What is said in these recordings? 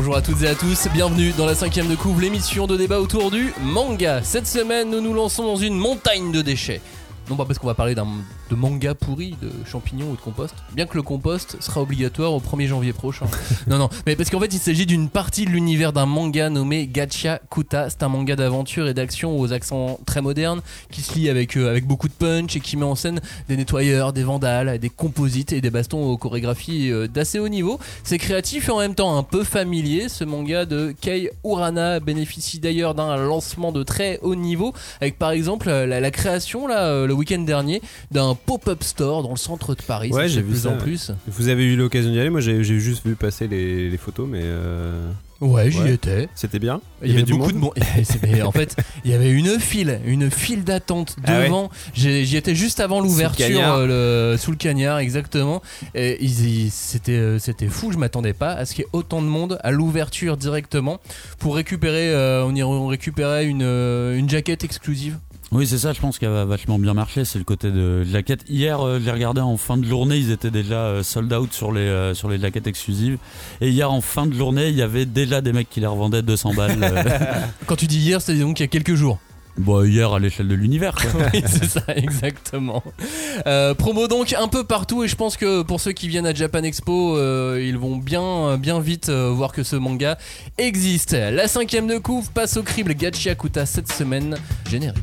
Bonjour à toutes et à tous, bienvenue dans la cinquième de couvre, l'émission de débat autour du manga. Cette semaine, nous nous lançons dans une montagne de déchets. Non pas parce qu'on va parler d'un de manga pourri, de champignons ou de compost, bien que le compost sera obligatoire au 1er janvier prochain. non non, mais parce qu'en fait il s'agit d'une partie de l'univers d'un manga nommé Gacha Kuta. C'est un manga d'aventure et d'action aux accents très modernes qui se lit avec, euh, avec beaucoup de punch et qui met en scène des nettoyeurs, des vandales, des composites et des bastons aux chorégraphies euh, d'assez haut niveau. C'est créatif et en même temps un peu familier. Ce manga de Kei Urana bénéficie d'ailleurs d'un lancement de très haut niveau avec par exemple la, la création là euh, le week-end dernier d'un pop-up store dans le centre de Paris. Ouais, j'ai vu plus ça. en plus. Vous avez eu l'occasion d'y aller Moi, j'ai juste vu passer les, les photos, mais euh, Ouais, j'y Ouais. étais. c'était bien. Il y avait beaucoup de monde. En fait, il y avait une file, une file d'attente Ah ouais devant. J'y étais juste avant l'ouverture, euh, sous le cagnard, exactement. C'était euh, c'était fou. Je m'attendais pas à ce qu'il y ait autant de monde à l'ouverture directement pour récupérer. euh, on, y, on récupérait une, une jaquette exclusive. Oui, c'est ça, je pense qu'il a vachement bien marché, c'est le côté de jaquette. Hier, euh, je les regardais en fin de journée, ils étaient déjà euh, sold out sur les, euh, sur les jaquettes exclusives. Et hier, en fin de journée, il y avait déjà des mecs qui les revendaient 200 balles. euh. Quand tu dis hier, c'est donc il y a quelques jours. bon, hier, à l'échelle de l'univers, quoi. oui, c'est ça, exactement. Euh, promo donc un peu partout et je pense que pour ceux qui viennent à Japan Expo, euh, ils vont bien, bien vite euh, voir que ce manga existe. La cinquième de couve passe au crible Gachiakuta cette semaine. Générique.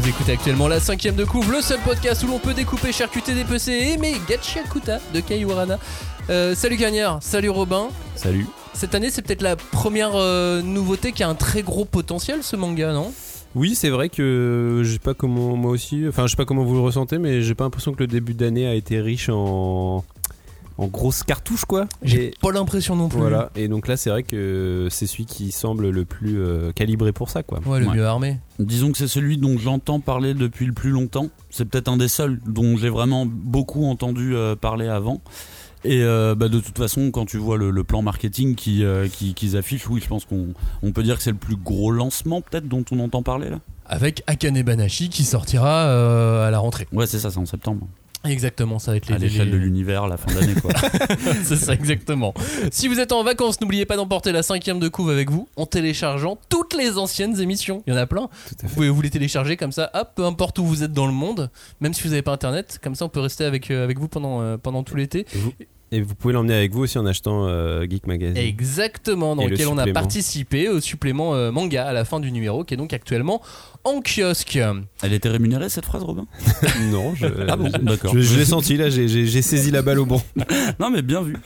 Vous écoutez actuellement la cinquième de couve, le seul podcast où l'on peut découper, charcuter, dépecer et aimer Gachiakuta de Kei Urana. Euh, salut Cagnard, salut Robin. Salut. Cette année, c'est peut-être la première euh, nouveauté qui a un très gros potentiel, ce manga, non? Oui, c'est vrai que je sais pas comment moi aussi. Enfin, je sais pas comment vous le ressentez, mais j'ai pas l'impression que le début d'année a été riche en en grosses cartouches, quoi. J'ai pas l'impression non plus. Voilà. Et donc là, c'est vrai que c'est celui qui semble le plus euh, calibré pour ça, quoi. Ouais, le Ouais. mieux armé. Disons que c'est celui dont j'entends parler depuis le plus longtemps. C'est peut-être un des seuls dont j'ai vraiment beaucoup entendu euh, parler avant. Et euh, bah, de toute façon, quand tu vois le, le plan marketing qui, euh, qui- qu'ils affichent, oui, je pense qu'on on peut dire que c'est le plus gros lancement peut-être dont on entend parler là. Avec Akane Banashi qui sortira euh, à la rentrée. Ouais, c'est ça, c'est en septembre. Exactement, ça va être les. À l'échelle les- de l'univers, la fin d'année quoi. C'est ça, exactement. Si vous êtes en vacances, n'oubliez pas d'emporter la cinquième de couve avec vous en téléchargeant toutes les anciennes émissions. Il y en a plein. Vous pouvez vous les télécharger comme ça, hop, peu importe où vous êtes dans le monde, même si vous n'avez pas internet, comme ça on peut rester avec, euh, avec vous pendant, euh, pendant tout l'été. Et vous pouvez l'emmener avec vous aussi en achetant euh, Geek Magazine. Exactement, dans Et le lequel on a participé au supplément euh, manga à la fin du numéro qui est donc actuellement en kiosque. Elle était rémunérée cette phrase, Robin? Non, je, Ah bon, d'accord. je, je l'ai senti là, j'ai- j'ai j'ai saisi la balle au bon. Non, mais bien vu.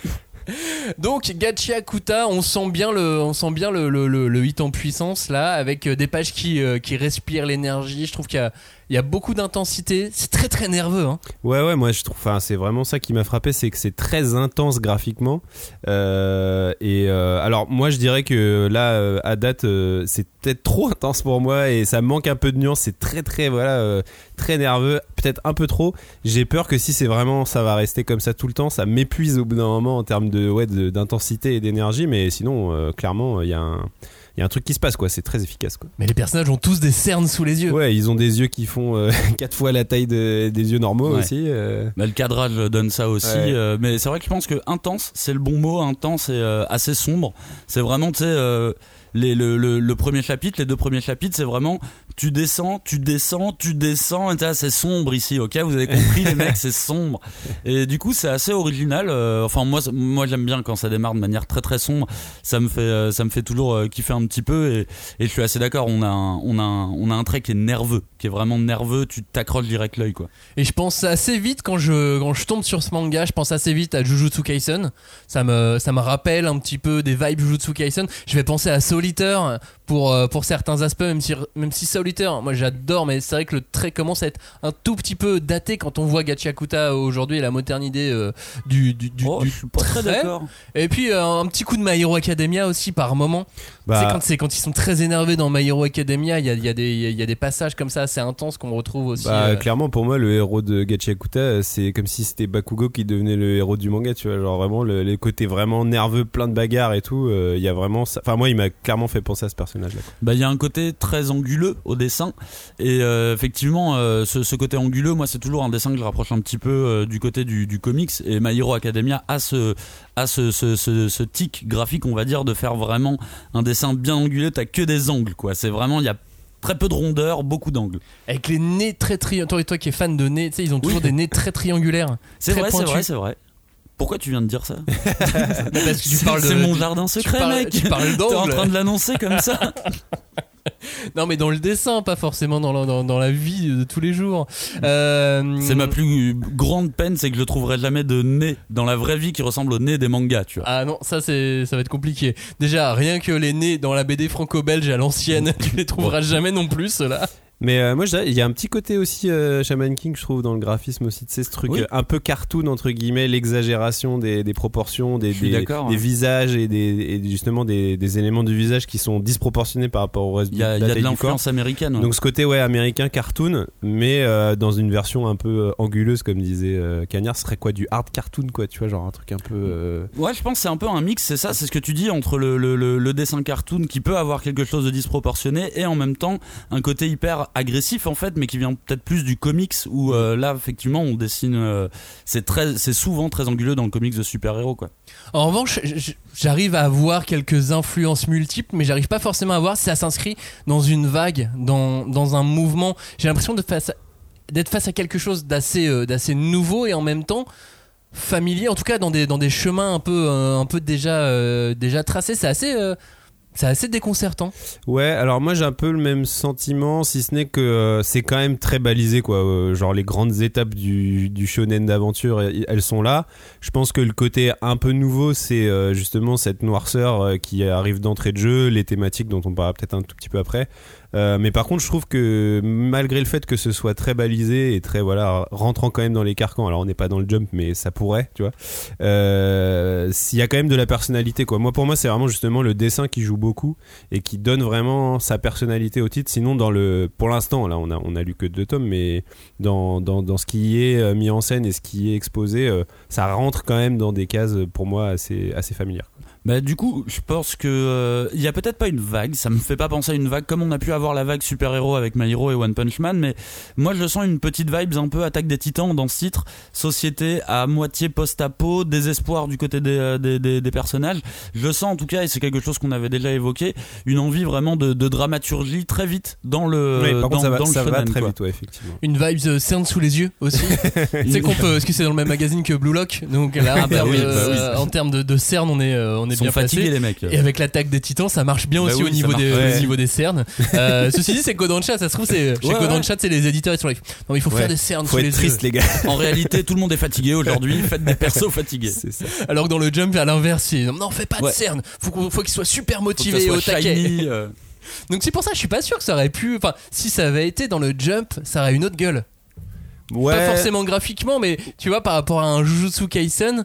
Donc Gachiakuta, on sent bien le, on sent bien le, le, le- le hit en puissance là, avec euh, des pages qui, euh, qui respirent l'énergie. Je trouve qu'il y a, il y a beaucoup d'intensité. C'est très très nerveux. Hein. Ouais, ouais, moi je trouve, enfin, c'est vraiment ça qui m'a frappé, c'est que c'est très intense graphiquement. Euh, et euh, alors, moi je dirais que là, euh, à date, c'est peut-être trop intense pour moi et ça manque un peu de nuance. C'est très, très, voilà, très nerveux, peut-être un peu trop. J'ai peur que si c'est vraiment, ça va rester comme ça tout le temps, ça m'épuise au bout d'un moment en termes de, ouais, d'intensité et d'énergie. Mais sinon, clairement, il y a un. Il y a un truc qui se passe quoi, c'est très efficace quoi. Mais les personnages ont tous des cernes sous les yeux. Ouais, ils ont des yeux qui font euh, quatre fois la taille de- des yeux normaux Ouais. aussi. euh. Le cadrage donne ça aussi, Ouais. euh, mais c'est vrai que je pense que intense, c'est le bon mot, intense et euh, assez sombre. C'est vraiment, tu sais, euh, les, le, le, le premier chapitre, les deux premiers chapitres, c'est vraiment tu descends, tu descends, tu descends, et c'est sombre ici, ok? Vous avez compris les mecs, c'est sombre. Et du coup, c'est assez original. euh, enfin, moi, moi, j'aime bien quand ça démarre de manière très très sombre. Ça me fait, euh, ça me fait toujours euh, kiffer un petit peu. Et, je suis assez d'accord. On a, un, on a, un, trait qui est nerveux, qui est vraiment nerveux. Tu t'accroches direct l'œil, quoi. Et je pense assez vite quand je, quand je tombe sur ce manga, je pense assez vite à Jujutsu Kaisen. Ça me, ça me rappelle un petit peu des vibes Jujutsu Kaisen. Je vais penser à Solitaire pour, pour certains aspects, même si, même si Soul Solitaire, moi j'adore, mais c'est vrai que le trait commence à être un tout petit peu daté quand on voit Gachiakuta aujourd'hui et la modernité euh, du, du, du, Oh, du je suis pas très trait. d'accord. Et puis euh, un petit coup de My Hero Academia aussi par moment. Bah, C'est quand, c'est quand ils sont très énervés dans My Hero Academia, il y a, il y, a des- il y a des passages comme ça assez intenses qu'on retrouve aussi. Bah, euh, clairement, pour moi, le héros de Gachiakuta, c'est comme si c'était Bakugo qui devenait le héros du manga, tu vois. Genre vraiment, le, les côtés vraiment nerveux, plein de bagarres et tout. euh, Il y a vraiment ça. Enfin, moi, il m'a clairement fait penser à ce personnage-là. Bah, il y a un côté très anguleux au dessin. Et euh, effectivement euh, ce, ce côté anguleux moi c'est toujours un dessin que je rapproche un petit peu euh, du côté du, du comics. Et My Hero Academia a ce a ce, ce, ce, tic graphique on va dire de faire vraiment un dessin bien anguleux. T'as que des angles quoi. C'est vraiment il y a très peu de rondeur beaucoup d'angles. Avec les nez très triangulaires. Toi, toi qui es fan de nez, tu sais, ils ont toujours Oui. des nez très triangulaires. c'est vrai c'est vrai c'est vrai. Pourquoi tu viens de dire ça? Parce que tu C'est parles de- c'est mon tu- jardin tu secret parles- mec. Tu parles T'es en train de l'annoncer comme ça Non, mais dans le dessin, pas forcément dans la, dans, dans la vie de tous les jours. Euh, C'est ma plus grande peine, c'est que je trouverai jamais de nez dans la vraie vie qui ressemble au nez des mangas, tu vois. Ah non, ça c'est ça va être compliqué. Déjà, rien que les nez dans la BD franco-belge à l'ancienne, tu les trouveras jamais non plus ceux-là. Mais euh, moi, il y a un petit côté aussi euh, Shaman King, je trouve, dans le graphisme aussi. Tu sais, ce truc Oui. euh, un peu cartoon, entre guillemets, l'exagération des, des proportions, des, hein. visages et, des, et justement des, des éléments du visage qui sont disproportionnés par rapport au reste Il y a, y a de l'influence américaine. ouais. Donc ce côté ouais américain cartoon, mais euh, dans une version un peu euh, anguleuse comme disait euh, Cagnard, ce serait quoi du hard cartoon quoi, tu vois, genre un truc un peu. euh, Ouais, je pense que c'est un peu un mix, c'est ça, c'est ce que tu dis entre le, le, le, le dessin cartoon qui peut avoir quelque chose de disproportionné et en même temps un côté hyper agressif en fait, mais qui vient peut-être plus du comics où euh, là effectivement on dessine, euh, c'est très, c'est souvent très anguleux dans le comics de super-héros quoi. En revanche, j'arrive à avoir quelques influences multiples, mais j'arrive pas forcément à voir si ça s'inscrit dans une vague, dans, dans un mouvement. J'ai l'impression d'être face à quelque chose d'assez euh, d'assez nouveau et en même temps familier, en tout cas dans des, dans des chemins un peu, euh, un peu déjà, euh, déjà tracés. C'est assez, c'est assez déconcertant. Ouais, alors moi j'ai un peu le même sentiment, si ce n'est que euh, c'est quand même très balisé quoi. Euh, genre les grandes étapes du, du shonen d'aventure, elles sont là. Je pense que le côté un peu nouveau, c'est euh, justement cette noirceur qui arrive d'entrée de jeu, les thématiques dont on parlera peut-être un tout petit peu après. Euh, mais par contre, je trouve que malgré le fait que ce soit très balisé et très voilà rentrant quand même dans les carcans, alors on n'est pas dans le jump, mais ça pourrait, tu vois. Euh, y a quand même de la personnalité, quoi. Moi, pour moi, c'est vraiment justement le dessin qui joue beaucoup et qui donne vraiment sa personnalité au titre. Sinon, dans le, pour l'instant, là, on a on a lu que deux tomes, mais dans dans, dans ce qui est euh, mis en scène et ce qui est exposé, euh, ça rentre quand même dans des cases pour moi assez assez familières. Bah du coup, je pense que euh, il y a peut-être pas une vague, ça me fait pas penser à une vague comme on a pu avoir la vague super-héros avec My Hero et One Punch Man, mais moi je sens une petite vibe un peu attaque des titans dans ce titre, société à moitié post-apo, désespoir du côté des, euh, des, des, des personnages. Je sens en tout cas, et c'est quelque chose qu'on avait déjà évoqué, une envie vraiment de, de dramaturgie très vite dans le Oui, par dans, contre, ça va, dans le ça va shonen, très quoi. vite, ouais, effectivement. Une vibe euh, cerne sous les yeux aussi. c'est qu'on peut, parce que c'est dans le même magazine que Blue Lock, donc là, en bah termes oui, de- bah oui. en termes de, de cerne, on est, euh, on est Ils sont bien fatigués les mecs. Et avec l'attaque des titans, ça marche bien Bah aussi oui, au, niveau des, au niveau des cernes. Euh, ceci dit, c'est Kodansha, ça se trouve, c'est chez Ouais, c'est les éditeurs, ils sont là. Non, mais il faut faire des cernes Faut sous être les triste, les gars. En réalité, tout le monde est fatigué aujourd'hui, faites des persos fatigués. C'est ça. Alors que dans le jump, à l'inverse, c'est non, fais pas de cernes. Faut qu'on- faut qu'ils soient super et au soit taquet. euh. Donc c'est pour ça, je suis pas sûr que ça aurait pu. Enfin, si ça avait été dans le jump, ça aurait une autre gueule. Ouais. Pas forcément graphiquement, mais tu vois, par rapport à un Jujutsu Kaisen,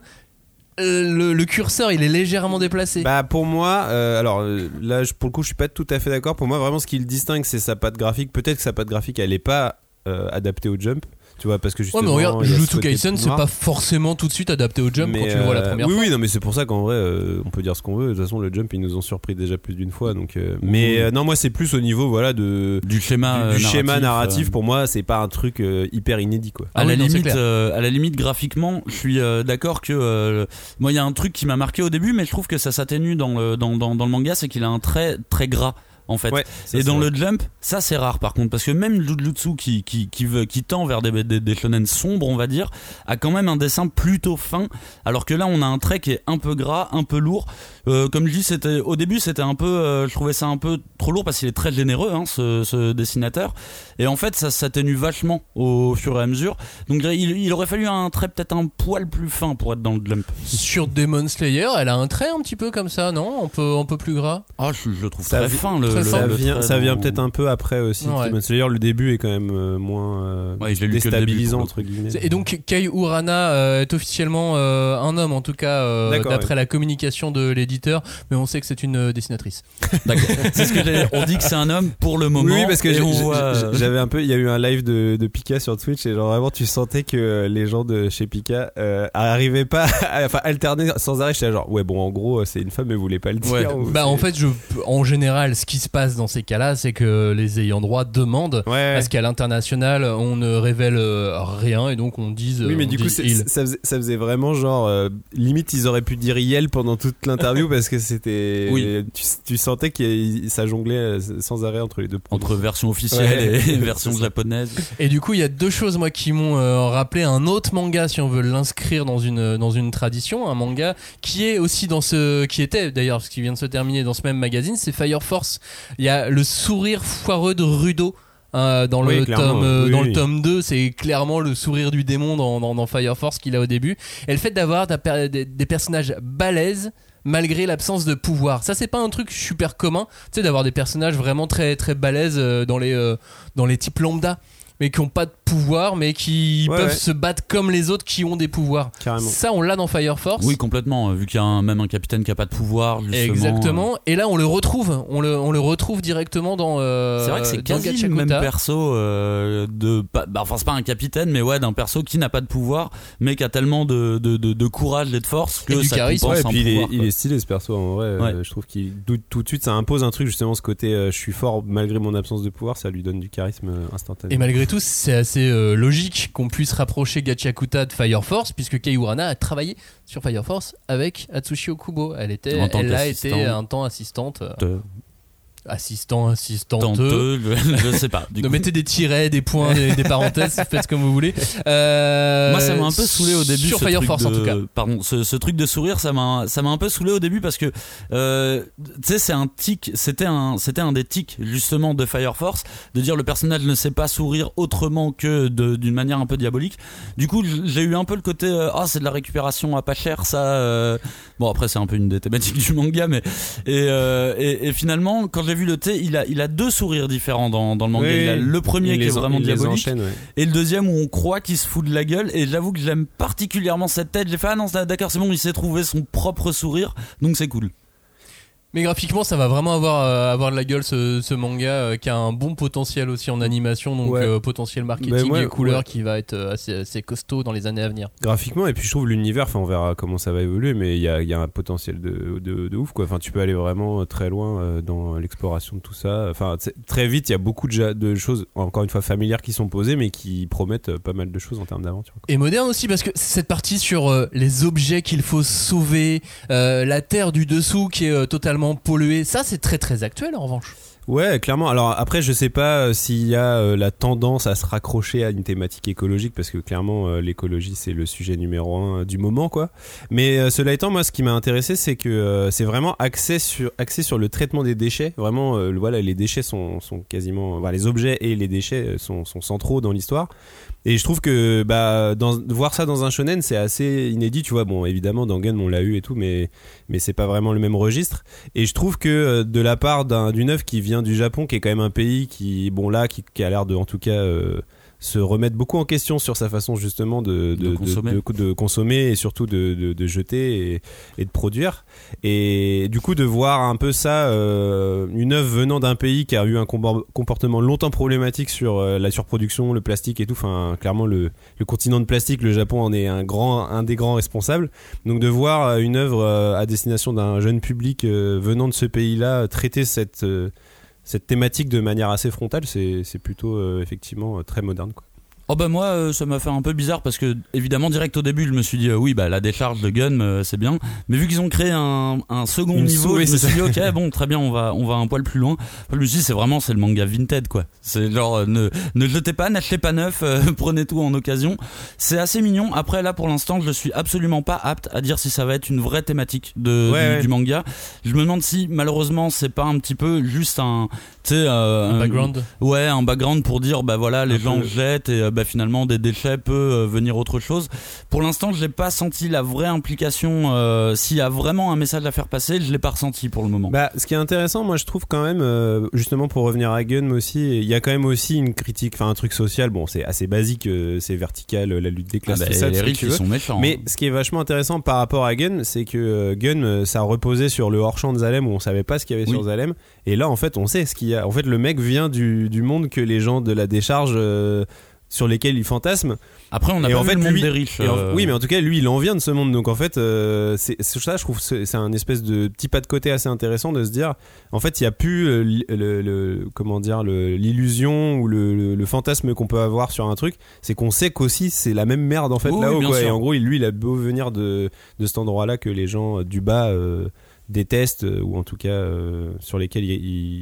le, le curseur il est légèrement déplacé. Bah pour moi, euh, alors euh, là pour le coup je suis pas tout à fait d'accord. Pour moi vraiment ce qui le distingue c'est sa patte graphique. Peut-être que sa patte graphique elle est pas euh, adaptée au jump, tu vois parce que ouais, justement. mais regarde, Jujutsu Kaisen, c'est pas forcément tout de suite adapté au jump Mais, quand tu le vois la euh, première oui, fois. Oui, non, mais c'est pour ça qu'en vrai, euh, on peut dire ce qu'on veut. De toute façon, le jump, ils nous ont surpris déjà plus d'une fois. Donc, euh, mais euh, non, moi, c'est plus au niveau, voilà, de du schéma, du, du euh, schéma narratif. euh. Pour moi, c'est pas un truc euh, hyper inédit, quoi. Ah à, la limite, euh, à la limite, graphiquement, je suis euh, d'accord que euh, moi, il y a un truc qui m'a marqué au début, mais je trouve que ça s'atténue dans le, dans, dans, dans le manga, c'est qu'il a un trait très gras. En fait. Ouais, ça, et c'est dans vrai. le jump, ça c'est rare par contre, parce que même Jujutsu qui, qui, qui, veut, qui tend vers des, des, des shonen sombres, on va dire, a quand même un dessin plutôt fin, alors que là on a un trait qui est un peu gras, un peu lourd. Euh, comme je dis, c'était au début c'était un peu, euh, je trouvais ça un peu trop lourd parce qu'il est très généreux, hein, ce, ce dessinateur. Et en fait, ça s'atténue vachement au fur et à mesure. Donc il, il aurait fallu un trait peut-être un poil plus fin pour être dans le jump. Sur Demon Slayer, elle a un trait un petit peu comme ça, non? Un peu, un peu plus gras? Ah, je, je le trouve Ça très fin le, le-. Ça le vient, ça peut-être un peu après aussi. Ouais. Slayer, le début est quand même euh, moins euh, Ouais, déstabilisant entre guillemets. Et donc Kei Urana euh, est officiellement euh, un homme en tout cas euh, d'après la communication de l'éditeur, mais on sait que c'est une euh, dessinatrice. D'accord. C'est ce que j'allais dire. On dit que c'est un homme pour le moment. Oui, parce que j'avais un peu, il y a eu un live de, de Pika sur Twitch et genre vraiment tu sentais que les gens de chez Pika euh, arrivaient pas, à, enfin alterner sans arrêt. J'étais genre ouais bon en gros c'est une femme mais vous voulez pas le dire. Ouais. Bah en fait, je, en général, ce qui se passe dans ces cas-là, c'est que les ayants droit demandent ouais. à ce qu'à l'international, on ne révèle euh, rien et donc on dise. Oui, mais du coup, ça faisait, ça faisait vraiment genre. euh, limite, ils auraient pu dire Yel pendant toute l'interview parce que c'était. Oui. Tu, tu sentais que ça jonglait euh, sans arrêt entre les deux entre version officielle Ouais. et version japonaise. Et du coup, il y a deux choses moi qui m'ont euh, rappelé un autre manga si on veut l'inscrire dans une dans une tradition, un manga qui est aussi dans ce qui était d'ailleurs ce qui vient de se terminer dans ce même magazine, c'est Fire Force. Il y a le sourire foireux de Rudo. hein, dans le Oui, tome euh, oui, dans oui. le tome 2 c'est clairement le sourire du démon dans, dans, dans Fire Force qu'il a au début et le fait d'avoir des, des- des personnages balèzes malgré l'absence de pouvoir ça c'est pas un truc super commun tu sais d'avoir des personnages vraiment très très balèzes euh, dans les euh, dans les types lambda mais qui ont pas de pouvoir mais qui Ouais, peuvent ouais. se battre comme les autres qui ont des pouvoirs Carrément. ça on l'a dans Fire Force Oui, complètement. Vu qu'il y a un- même un capitaine qui a pas de pouvoir, justement. Exactement. Et là, on le retrouve. On le, on le retrouve directement dans. euh, C'est vrai que c'est quasi le même perso euh, de pas- bah, enfin c'est pas un capitaine mais ouais d'un perso qui n'a pas de pouvoir mais qui a tellement de, de, de, de courage et de force que Et du ça charisme. compense Ouais, et un puis il est, pouvoir, il quoi. est stylé ce perso en vrai. euh, je trouve qu'il tout, tout de suite ça impose un truc justement ce côté euh, je suis fort malgré mon absence de pouvoir, ça lui donne du charisme euh, instantané. Et malgré tout, c'est assez euh, logique qu'on puisse rapprocher Gachakuta de Fire Force, puisque Kei Urana a travaillé sur Fire Force avec Atsushi Okubo. Elle était, elle a été un temps assistante, euh, assistant, assistante. je, sais pas. Du coup, mettez des tirets, des points, des, des parenthèses, faites comme vous voulez. Euh, Moi, ça m'a un peu saoulé au début. Sur Fire Force, de- en tout cas. Pardon, ce, ce truc de sourire, ça m'a, ça m'a un peu saoulé au début parce que, euh, tu sais, c'est un tic. C'était un, c'était un des tics justement de Fire Force de dire le personnage ne sait pas sourire autrement que d'une manière un peu diabolique. Du coup, j'ai eu un peu le côté, euh, ah, c'est de la récupération à pas cher, ça. euh. Bon, après, c'est un peu une des thématiques du manga, mais et, et, et finalement, quand j'ai vu le thé, il a, il a deux sourires différents dans, dans le manga. Oui, il a le premier qui est en- vraiment diabolique enchaîne, ouais. et le deuxième où on croit qu'il se fout de la gueule. Et j'avoue que j'aime particulièrement cette tête. J'ai fait ah non d'accord c'est bon il s'est trouvé son propre sourire. Donc c'est cool Mais graphiquement, ça va vraiment avoir, euh, avoir de la gueule ce, ce manga euh, qui a un bon potentiel aussi en animation, donc Ouais. euh, potentiel marketing Ben ouais, et couleur ouais. qui va être assez, assez costaud dans les années à venir. Graphiquement, et puis je trouve l'univers, on verra comment ça va évoluer, mais il y a, il y a un potentiel de, de, de ouf quoi. Enfin, tu peux aller vraiment très loin dans l'exploration de tout ça. Enfin, très vite, il y a beaucoup de, choses, encore une fois familières, qui sont posées, mais qui promettent pas mal de choses en termes d'aventure. Et moderne aussi parce que cette partie sur les objets qu'il faut sauver, la terre du dessous qui est euh, totalement polluée. Ça, c'est très très actuel en revanche. Ouais, clairement. Alors après, je sais pas euh, s'il y a euh, la tendance à se raccrocher à une thématique écologique, parce que clairement, euh, l'écologie c'est le sujet numéro un du moment, quoi. Mais cela étant, moi, ce qui m'a intéressé, c'est que c'est vraiment axé sur axé sur le traitement des déchets. Vraiment, voilà, les déchets sont, sont quasiment, les objets et les déchets sont, sont centraux dans l'histoire. Et je trouve que bah voir ça dans un shonen, c'est assez inédit. Tu vois, bon, évidemment, dans Gun, on l'a eu et tout, mais mais c'est pas vraiment le même registre. Et je trouve que euh, de la part d'un- d'une œuvre qui vient du Japon, qui est quand même un pays qui, bon là, qui, qui a l'air de, en tout cas, euh, se remettre beaucoup en question sur sa façon justement de, De consommer. de, consommer et surtout de, de, de jeter et, et de produire. Et du coup, de voir un peu ça, euh, une œuvre venant d'un pays qui a eu un compor- comportement longtemps problématique sur euh, la surproduction, le plastique et tout. Enfin, clairement, le, le continent de plastique, le Japon en est un grand, un des grands responsables. Donc de voir euh, une œuvre à destination d'un jeune public venant de ce pays-là traiter cette euh, cette thématique de manière assez frontale, c'est plutôt euh, effectivement euh, très moderne. Quoi. Oh bah moi euh, ça m'a fait un peu bizarre parce que évidemment direct au début je me suis dit euh, oui bah la décharge de gun euh, c'est bien. Mais vu qu'ils ont créé un, un second Une niveau je me suis dit ok bon très bien on va on va un poil plus loin. Je me suis dit c'est vraiment c'est le manga vintage quoi. C'est genre euh, ne ne jetez pas n'achetez pas neuf prenez tout en occasion. C'est assez mignon. Après là pour l'instant je suis absolument pas apte à dire si ça va être une vraie thématique de Ouais, du, ouais. du manga. Je me demande si malheureusement c'est pas un petit peu juste un tu sais euh, Un background. Ouais, un background pour dire bah voilà, les Un gens jettent et euh, bah, finalement des déchets peut euh, venir autre chose. Pour l'instant, je n'ai pas senti la vraie implication. euh, S'il y a vraiment un message à faire passer, je l'ai pas ressenti pour le moment. Bah, ce qui est intéressant, moi je trouve quand même, euh, justement pour revenir à Gun aussi, il y a quand même aussi une critique, enfin un truc social. Bon, c'est assez basique, euh, c'est vertical, la lutte des Ah classes, bah, tout ça, tout les riches, ils sont méchants. Mais hein. ce qui est vachement intéressant par rapport à Gun, c'est que Gun, ça reposait sur le hors-champ de Zalem où on savait pas ce qu'il y avait Oui. sur Zalem. Et là, en fait, on sait ce qu'il y a. En fait, le mec vient du, du monde que les gens de la décharge. Sur lesquels il fantasme. Après, on Et pas en vu fait, le monde lui- des riches. En- euh, Oui, mais en tout cas, lui, il en vient de ce monde. Donc en fait, euh, c'est ça, je trouve, c'est c'est un espèce de petit pas de côté assez intéressant de se dire, en fait, il n'y a plus euh, le, le- comment dire l'illusion ou le, le- le fantasme qu'on peut avoir sur un truc. C'est qu'on sait qu'aussi c'est la même merde en fait là-haut. oui. Et en gros, lui, il a beau venir de, de cet endroit-là que les gens du bas détestent ou en tout cas euh, sur lesquels ils,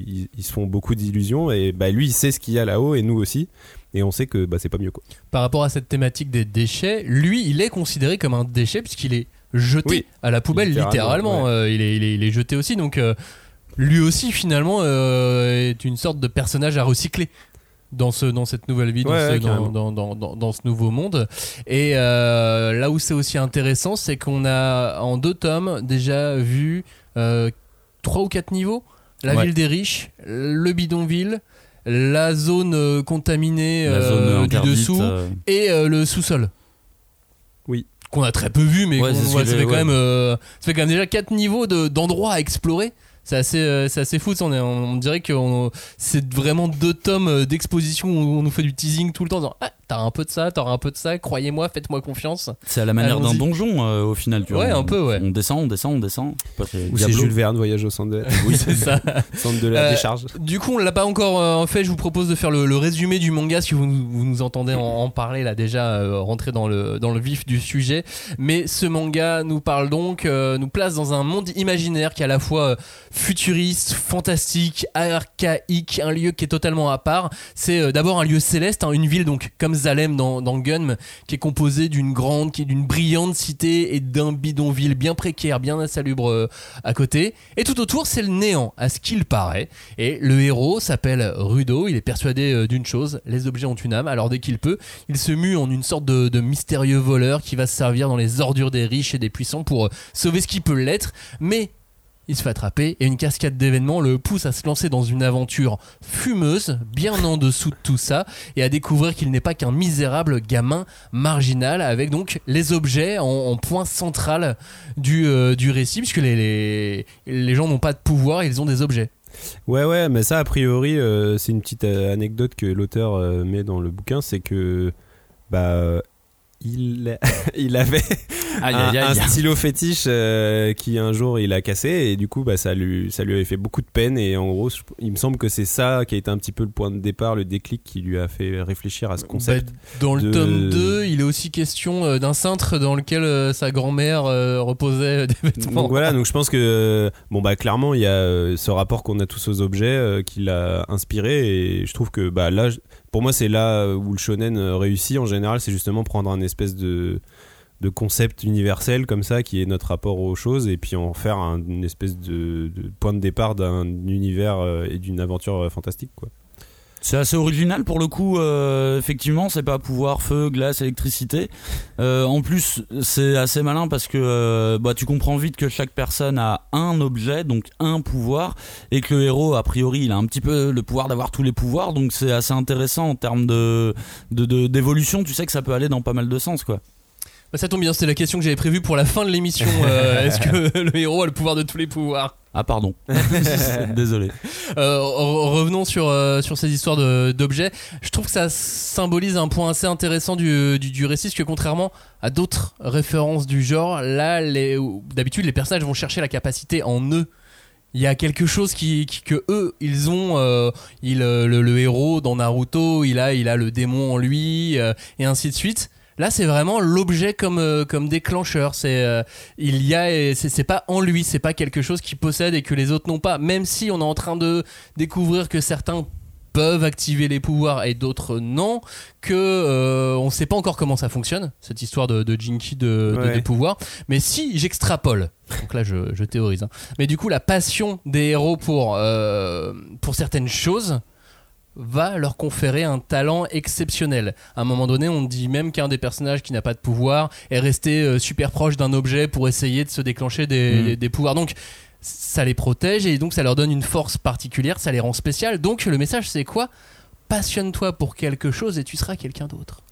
ils- ils se font beaucoup d'illusions. Et bah lui, il sait ce qu'il y a là-haut et nous aussi. Et on sait que bah, c'est pas mieux quoi. Par rapport à cette thématique des déchets, lui, il est considéré comme un déchet puisqu'il est jeté Oui. à la poubelle Littéralement, littéralement. ouais. Euh, il, est, il, est, il est jeté aussi, donc euh, lui aussi finalement euh, est une sorte de personnage à recycler. Dans, ce, dans cette nouvelle vie, dans, Ouais, ce, dans, dans, dans, dans- dans ce nouveau monde. Et là où c'est aussi intéressant, c'est qu'on a en deux tomes déjà vu trois ou quatre niveaux. La Ouais. ville des riches, le bidonville, la zone euh, contaminée la euh, zone du dessous euh, et euh, le sous-sol. Oui. Qu'on a très peu vu, mais Ouais, ça, fait quand ouais. même, euh, ça fait quand même déjà quatre niveaux de- d'endroits à explorer. C'est assez, euh, c'est assez fou. ça, On, est- on dirait que c'est vraiment deux tomes d'exposition où on nous fait du teasing tout le temps. en disant, ah, t'as un peu de ça, t'auras un peu de ça. Croyez-moi, faites-moi confiance. C'est à la manière d'un donjon euh, au final. Tu vois. Ouais, On- un peu, ouais. On descend, on descend, on descend. Ou c'est Diablo. Jules Verne, Voyage au centre de, Oui, c'est ça. centre de la Euh, décharge. Du coup, on l'a pas encore euh, fait. Je vous propose de faire le, le résumé du manga si vous, nous- vous nous entendez en, en parler là déjà, euh, rentrer dans le, dans le vif du sujet. Mais ce manga nous parle donc, euh, nous place dans un monde imaginaire qui est à la fois euh, futuriste, fantastique, archaïque, un lieu qui est totalement à part. C'est euh, d'abord un lieu céleste, hein, une ville donc comme Zalem dans, Gun, qui est composée d'une grande, qui est d'une brillante cité et d'un bidonville bien précaire, bien insalubre euh, à côté. Et tout autour, c'est le néant, à ce qu'il paraît. Et le héros s'appelle Rudo, il est persuadé euh, d'une chose, les objets ont une âme, alors dès qu'il peut, il se mue en une sorte de, de mystérieux voleur qui va se servir dans les ordures des riches et des puissants pour euh, sauver ce qui peut l'être. Mais il se fait attraper et une cascade d'événements le pousse à se lancer dans une aventure fumeuse, bien en dessous de tout ça, et à découvrir qu'il n'est pas qu'un misérable gamin marginal, avec donc les objets en, point central du, euh, du récit, puisque les, les, les gens n'ont pas de pouvoir, ils ont des objets. Ouais, ouais, mais ça, a priori, euh, c'est une petite euh, anecdote que l'auteur met dans le bouquin, c'est que bah il, il avait Aïe, un, aïe, aïe. un stylo fétiche euh, qui un jour il a cassé et du coup bah ça lui ça lui avait fait beaucoup de peine et en gros il me semble que c'est ça qui a été un petit peu le point de départ, le déclic qui lui a fait réfléchir à ce concept. Bah, dans le de- tome 2, il est aussi question euh, d'un cintre dans lequel euh, sa grand-mère euh, reposait des vêtements. Donc voilà, donc je pense que euh, bon bah clairement il y a euh, ce rapport qu'on a tous aux objets euh, qui l'a inspiré et je trouve que bah là pour moi c'est là où le shonen euh, réussit en général, c'est justement prendre un espèce de concept universel comme ça qui est notre rapport aux choses et puis en faire un- une espèce de, de point de départ d'un univers euh, et d'une aventure euh, fantastique quoi. C'est assez original pour le coup, euh, effectivement, c'est pas pouvoir feu, glace, électricité. Euh, en plus, c'est assez malin parce que euh, bah, tu comprends vite que chaque personne a un objet, donc un pouvoir, et que le héros, a priori, il a un petit peu le pouvoir d'avoir tous les pouvoirs, donc c'est assez intéressant en termes de de- de- d'évolution. tu sais que ça peut aller dans pas mal de sens, quoi. Bah, ça tombe bien, c'était la question que j'avais prévue pour la fin de l'émission. Est-ce que le héros a le pouvoir de tous les pouvoirs? Ah pardon, désolé. Euh, re- revenons sur, euh, sur ces histoires d'objets. Je trouve que ça symbolise un point assez intéressant du, du, du récit, parce que contrairement à d'autres références du genre, là, d'habitude, les personnages vont chercher la capacité en eux. Il y a quelque chose qui, qui- que eux ils ont. euh, il, le, le héros dans Naruto, il a, il a le démon en lui, euh, et ainsi de suite. Là, c'est vraiment l'objet comme euh, comme déclencheur. C'est euh, il y a, c'est pas en lui, c'est pas quelque chose qu'il possède et que les autres n'ont pas. Même si on est en train de découvrir que certains peuvent activer les pouvoirs et d'autres non, que euh, on sait pas encore comment ça fonctionne cette histoire de, de Jinky de, de- Ouais. des pouvoirs. Mais si j'extrapole, donc là je, je théorise, hein. mais du coup la passion des héros pour pour certaines choses va leur conférer un talent exceptionnel. À un moment donné, on dit même qu'un des personnages qui n'a pas de pouvoir est resté euh, super proche d'un objet pour essayer de se déclencher des, Mm. des pouvoirs. Donc ça les protège et donc ça leur donne une force particulière, ça les rend spéciales. Donc le message c'est quoi? Passionne-toi pour quelque chose et tu seras quelqu'un d'autre.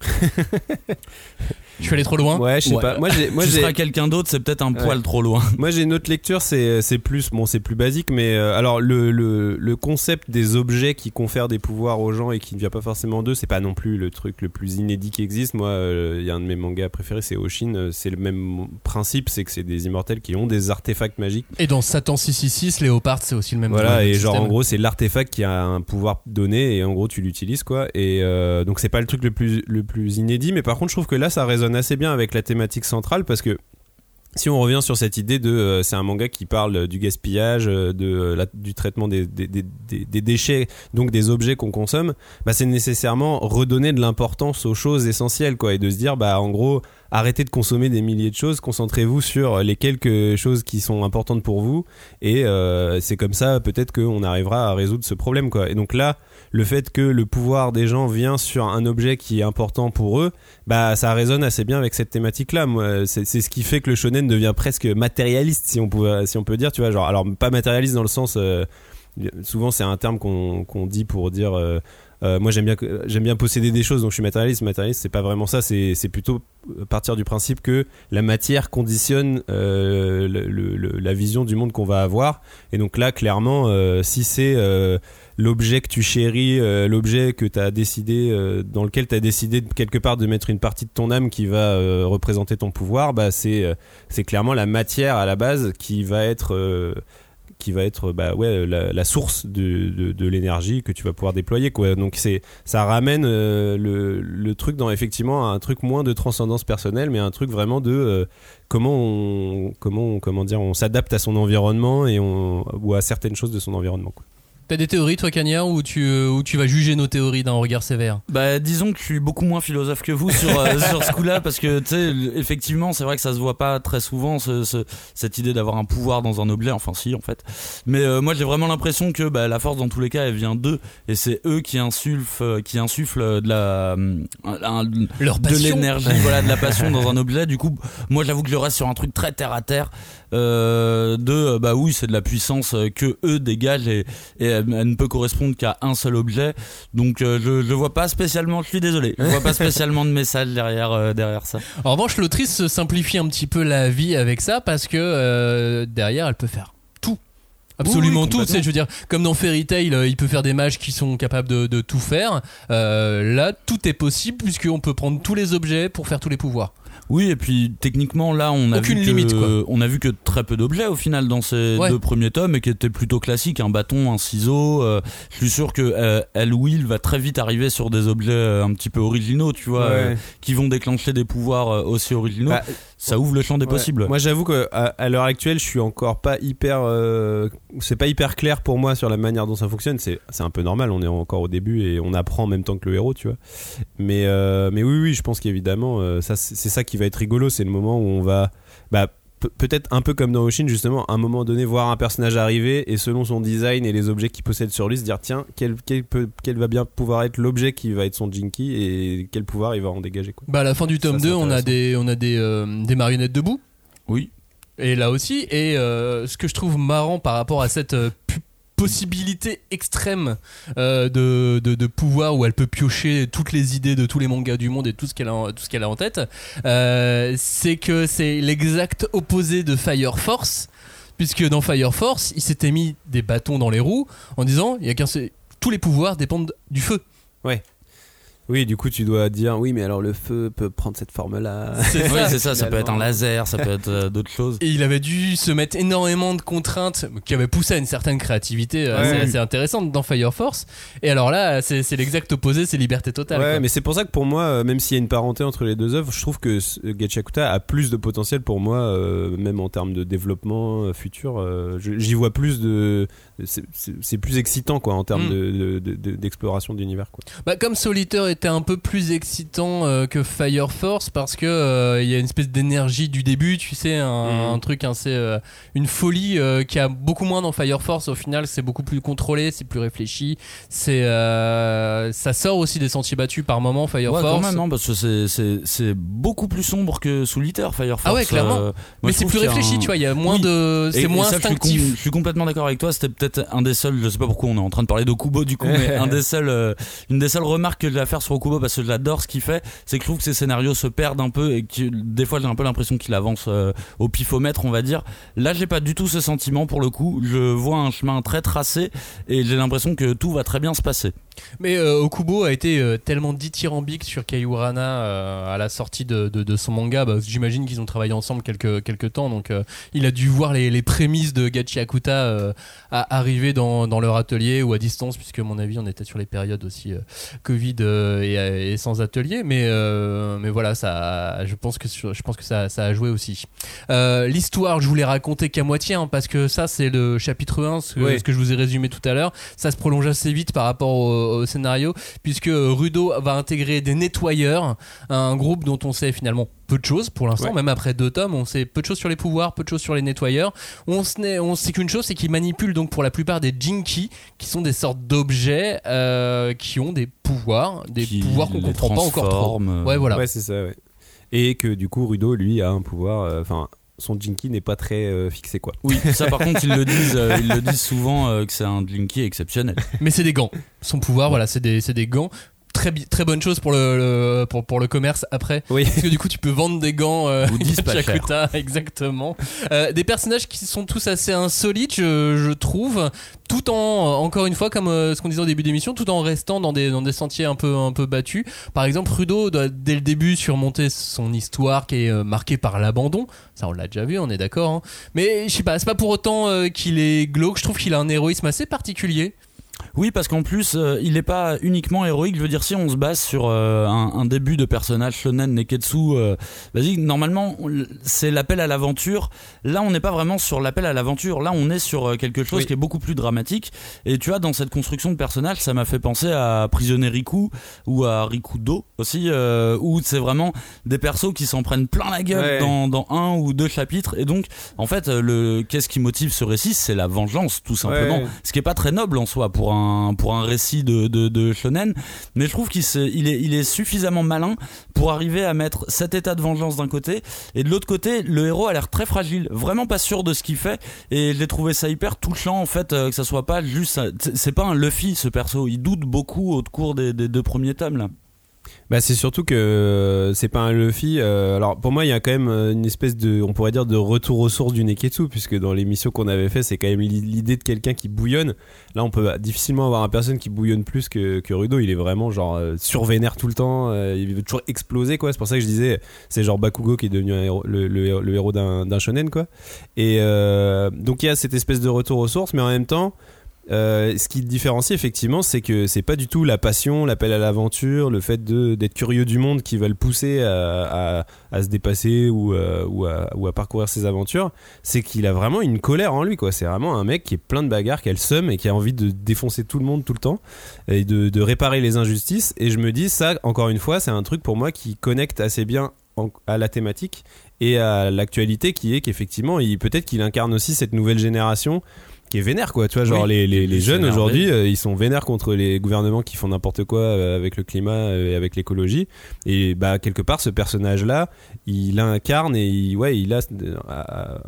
Je suis allé trop loin. Ouais, je sais Ouais. pas. Moi, j'ai, moi, tu seras quelqu'un d'autre, c'est peut-être un Ouais. poil trop loin. moi, j'ai une autre lecture. C'est, c'est plus, bon, c'est plus basique, mais euh, alors le, le, le concept des objets qui confèrent des pouvoirs aux gens et qui ne vient pas forcément d'eux, c'est pas non plus le truc le plus inédit qui existe. Moi, euh, il y a un de mes mangas préférés, c'est Oshin. Euh, C'est le même principe, c'est que c'est des immortels qui ont des artefacts magiques. Et dans Satan 666, Léopard c'est aussi le même Voilà, et genre système. en gros, c'est l'artefact qui a un pouvoir donné et en gros tu l'utilises quoi. Et euh, donc c'est pas le truc le plus le plus inédit, mais par contre je trouve que là ça résonne assez bien avec la thématique centrale parce que si on revient sur cette idée de euh, c'est un manga qui parle du gaspillage, euh, de euh, du traitement des, des- des- des déchets, donc des objets qu'on consomme, bah c'est nécessairement redonner de l'importance aux choses essentielles quoi et de se dire bah en gros arrêtez de consommer des milliers de choses, concentrez-vous sur les quelques choses qui sont importantes pour vous et euh, c'est comme ça peut-être qu'on arrivera à résoudre ce problème quoi. Et donc là le fait que le pouvoir des gens vient sur un objet qui est important pour eux, bah ça résonne assez bien avec cette thématique là. Moi, c'est ce qui fait que le shonen devient presque matérialiste si on peut dire, tu vois, genre alors pas matérialiste dans le sens euh, souvent c'est un terme qu'on dit pour dire euh, euh, moi j'aime bien j'aime bien posséder des choses donc je suis matérialiste. Matérialiste c'est pas vraiment ça. C'est plutôt partir du principe que la matière conditionne euh, la vision du monde qu'on va avoir. Et donc là clairement euh, si c'est l'objet que tu chéris l'objet que tu as décidé dans lequel tu as décidé quelque part de mettre une partie de ton âme qui va représenter ton pouvoir bah c'est c'est clairement la matière à la base qui va être qui va être bah ouais la, source de, de, l'énergie que tu vas pouvoir déployer quoi donc c'est ça ramène euh, le, le truc dans effectivement un truc moins de transcendance personnelle mais un truc vraiment de euh, comment on comment comment dire on s'adapte à son environnement et on ou à certaines choses de son environnement. T'as des théories, toi, Cagnard, ou tu, euh, ou tu vas juger nos théories d'un regard sévère? Bah, disons que je suis beaucoup moins philosophe que vous sur, euh, sur ce coup-là, parce que, tu sais, effectivement, c'est vrai que ça se voit pas très souvent, ce, ce- cette idée d'avoir un pouvoir dans un objet, enfin, si, en fait. Mais euh, moi, j'ai vraiment l'impression que bah, la force, dans tous les cas, elle vient d'eux, et c'est eux qui insufflent, euh, qui insufflent de la. un- Leur de l'énergie, voilà, de la passion dans un objet. Du coup, moi, j'avoue que je reste sur un truc très terre à terre. Euh, de euh, bah oui, c'est de la puissance euh, que eux dégagent et, et elle, elle ne peut correspondre qu'à un seul objet. Donc, euh, je je vois pas spécialement. Je suis désolé, je vois pas spécialement de message derrière euh, derrière ça. En revanche, l'autrice simplifie un petit peu la vie avec ça parce que derrière, elle peut faire tout. Absolument Oui, oui, tout. complètement. C'est, je veux dire, comme dans Fairy Tail, euh, il peut faire des mages qui sont capables de, de tout faire. Euh, là, tout est possible puisqu'on peut prendre tous les objets pour faire tous les pouvoirs. Oui, et puis techniquement là, on a Aucune vu que, limite, quoi. on a vu que très peu d'objets au final dans ces Ouais. deux premiers tomes et qui étaient plutôt classiques, un bâton, un ciseau. euh, je suis sûr que euh, elle Will va très vite arriver sur des objets euh, un petit peu originaux, tu vois, euh, qui vont déclencher des pouvoirs euh, aussi originaux. Bah, ça ouvre le champ des Ouais. possibles. Moi, j'avoue que à, à l'heure actuelle, je suis encore pas hyper. euh, c'est pas hyper clair pour moi sur la manière dont ça fonctionne. C'est, c'est un peu normal. On est encore au début et on apprend en même temps que le héros, tu vois. Mais, euh, mais oui, oui, je pense qu'évidemment, euh, ça, c'est, ça qui va être rigolo. C'est le moment où on va, bah, peut-être un peu comme dans Oshin, justement, à un moment donné, voir un personnage arriver et selon son design et les objets qu'il possède sur lui, se dire tiens, quel, quel, peut, quel va bien pouvoir être l'objet qui va être son Jinky et quel pouvoir il va en dégager, quoi. Bah, à la fin du tome Ça, c'est 2, on a des, on a des, euh, des marionnettes debout. Oui. Et là aussi, et euh, ce que je trouve marrant par rapport à cette euh, possibilité extrême euh, de, de, pouvoir où elle peut piocher toutes les idées de tous les mangas du monde et tout ce qu'elle a, a en tête, euh, c'est que c'est l'exact opposé de Fire Force, puisque dans Fire Force, il s'était mis des bâtons dans les roues en disant il y a qu'un tous les pouvoirs dépendent du feu. Oui, du coup, tu dois dire oui, mais alors le feu peut prendre cette forme-là. C'est Oui, ça. c'est ça. Ça peut être un laser, ça peut être euh, d'autres choses. Et il avait dû se mettre énormément de contraintes qui avaient poussé à une certaine créativité euh, assez, Ouais. assez intéressante dans Fire Force. Et alors là, c'est l'exact opposé, c'est liberté totale. Ouais, quoi. mais c'est pour ça que pour moi, euh, même s'il y a une parenté entre les deux œuvres, je trouve que Gachakuta a plus de potentiel pour moi, euh, même en termes de développement futur. euh, J'y vois plus de. c'est- plus excitant, quoi, en termes Mm. de- de- de- de- d'exploration d'univers, quoi. Bah, comme Solitaire et était un peu plus excitant euh, que Fire Force parce que euh, il y a une espèce d'énergie du début, tu sais, un, un truc, assez, euh, une folie qui a beaucoup moins dans Fire Force. Au final, c'est beaucoup plus contrôlé, c'est plus réfléchi. C'est, ça sort aussi des sentiers battus par moment. Fire Ouais, Force. quand même, hein, parce que c'est- c'est c'est beaucoup plus sombre que Solitaire, Fire Force. Ah ouais, clairement. Moi, mais je c'est plus réfléchi, un- tu vois. Il y a moins Oui. de, c'est et moins je suis instinctif. Je suis, complètement d'accord avec toi. C'était peut-être un des seuls, je sais pas pourquoi on est en train de parler de Kubo du coup, mais un des seuls, une des seules remarques que j'ai à faire sur Kubo parce que j'adore ce qu'il fait, c'est que je trouve que ses scénarios se perdent un peu et que des fois j'ai un peu l'impression qu'il avance euh, au pifomètre, on va dire. Là, j'ai pas du tout ce sentiment pour le coup. Je vois un chemin très tracé et j'ai l'impression que tout va très bien se passer. Mais euh, Okubo a été euh, tellement dithyrambique sur Kaiurana euh, à la sortie de, son manga. Bah, J'imagine qu'ils ont travaillé ensemble quelques, quelques temps, donc euh, il a dû voir les, prémices de Gachi Akuta euh, arriver dans, dans leur atelier ou à distance, puisque à mon avis on était sur les périodes aussi Covid et, et sans atelier. Mais, euh, mais voilà, ça, je pense que, je pense que ça, ça a joué aussi. Euh, L'histoire, je vous l'ai raconté qu'à moitié, hein, parce que ça c'est le chapitre 1, ce, que- Oui. ce que je vous ai résumé tout à l'heure. Ça se prolonge assez vite par rapport au, au scénario, puisque Rudo va intégrer des nettoyeurs, un groupe dont on sait finalement peu de choses pour l'instant, Ouais. même après deux tomes, on sait peu de choses sur les pouvoirs, peu de choses sur les nettoyeurs. On, sait- on sait qu'une chose, c'est qu'ils manipulent donc pour la plupart des Jinki, qui sont des sortes d'objets euh, qui ont des pouvoirs, des Qui pouvoirs qu'on comprend pas encore trop. Ouais, voilà. Ouais, c'est ça, ouais. Et que du coup, Rudo, lui, a un pouvoir. euh, Enfin, son Jinky n'est pas très euh, fixé, quoi. Oui, ça par contre ils le disent, euh, ils le disent souvent euh, que c'est un Jinky exceptionnel. Mais c'est des gants. Son pouvoir, voilà, c'est des, c'est des gants. Très, très bonne chose pour le, le- pour, pour le commerce après. Oui. Parce que du coup, tu peux vendre des gants euh, Ou 10 pas cher. Yakuta, exactement. Euh, des personnages qui sont tous assez insolites, je, je trouve, tout en, encore une fois, comme euh, ce qu'on disait au début d'émission, tout en restant dans des, dans des sentiers un peu, un peu battus. Par exemple, Rudo doit dès le début surmonter son histoire qui est euh, marquée par l'abandon. Ça, on l'a déjà vu, on est d'accord. hein. Mais je sais pas, c'est pas pour autant euh, qu'il est glauque. Je trouve qu'il a un héroïsme assez particulier. Oui, parce qu'en plus, euh, il n'est pas uniquement héroïque. Je veux dire, si on se base sur euh, un, un début de personnage shonen neketsu, euh, vas-y, normalement, c'est l'appel à l'aventure. Là, on n'est pas vraiment sur l'appel à l'aventure. Là, on est sur euh, quelque chose Oui. qui est beaucoup plus dramatique. Et tu vois, dans cette construction de personnage, ça m'a fait penser à Prisonnier Riku ou à Rikudo aussi, où c'est vraiment des persos qui s'en prennent plein la gueule Ouais. dans, dans un ou deux chapitres. Et donc, en fait, le qu'est-ce qui motive ce récit? C'est la vengeance, tout simplement. Ouais. Ce qui est pas très noble en soi pour un récit de de, shonen, mais je trouve qu'il est suffisamment malin pour arriver à mettre cet état de vengeance d'un côté et de l'autre côté, le héros a l'air très fragile, vraiment pas sûr de ce qu'il fait et j'ai trouvé ça hyper touchant en fait euh, que ça soit pas juste c'est pas un Luffy ce perso, il doute beaucoup au cours des, des deux premiers tomes là. Bah c'est surtout que euh, c'est pas un Luffy. euh, alors pour moi il y a quand même euh, une espèce de, on pourrait dire de retour aux sources du Neketsu puisque dans l'émission qu'on avait fait c'est quand même l'i- l'idée de quelqu'un qui bouillonne. Là on peut difficilement avoir un personne qui bouillonne plus que, que Rudo. Il est vraiment genre survénère tout le temps. il veut toujours exploser quoi. C'est pour ça que je disais c'est genre Bakugo qui est devenu le, héros d'un shonen quoi. Et donc il y a cette espèce de retour aux sources mais en même temps euh, ce qui le différencie effectivement, c'est que c'est pas du tout la passion, l'appel à l'aventure, le fait d'être curieux du monde qui va le pousser à, se dépasser ou, euh, ou, à, ou à parcourir ses aventures. C'est qu'il a vraiment une colère en lui, quoi. C'est vraiment un mec qui est plein de bagarres, qui a le seum et qui a envie de défoncer tout le monde tout le temps et de, réparer les injustices. Et je me dis, ça, encore une fois, c'est un truc pour moi qui connecte assez bien en- à la thématique et à l'actualité qui est qu'effectivement, peut-être qu'il incarne aussi cette nouvelle génération qui est vénère quoi. Tu vois genre Oui, les, les, les jeunes aujourd'hui euh, ils sont vénères contre les gouvernements qui font n'importe quoi euh, avec le climat euh, et avec l'écologie. Et bah quelque part ce personnage là il incarne et il, ouais il a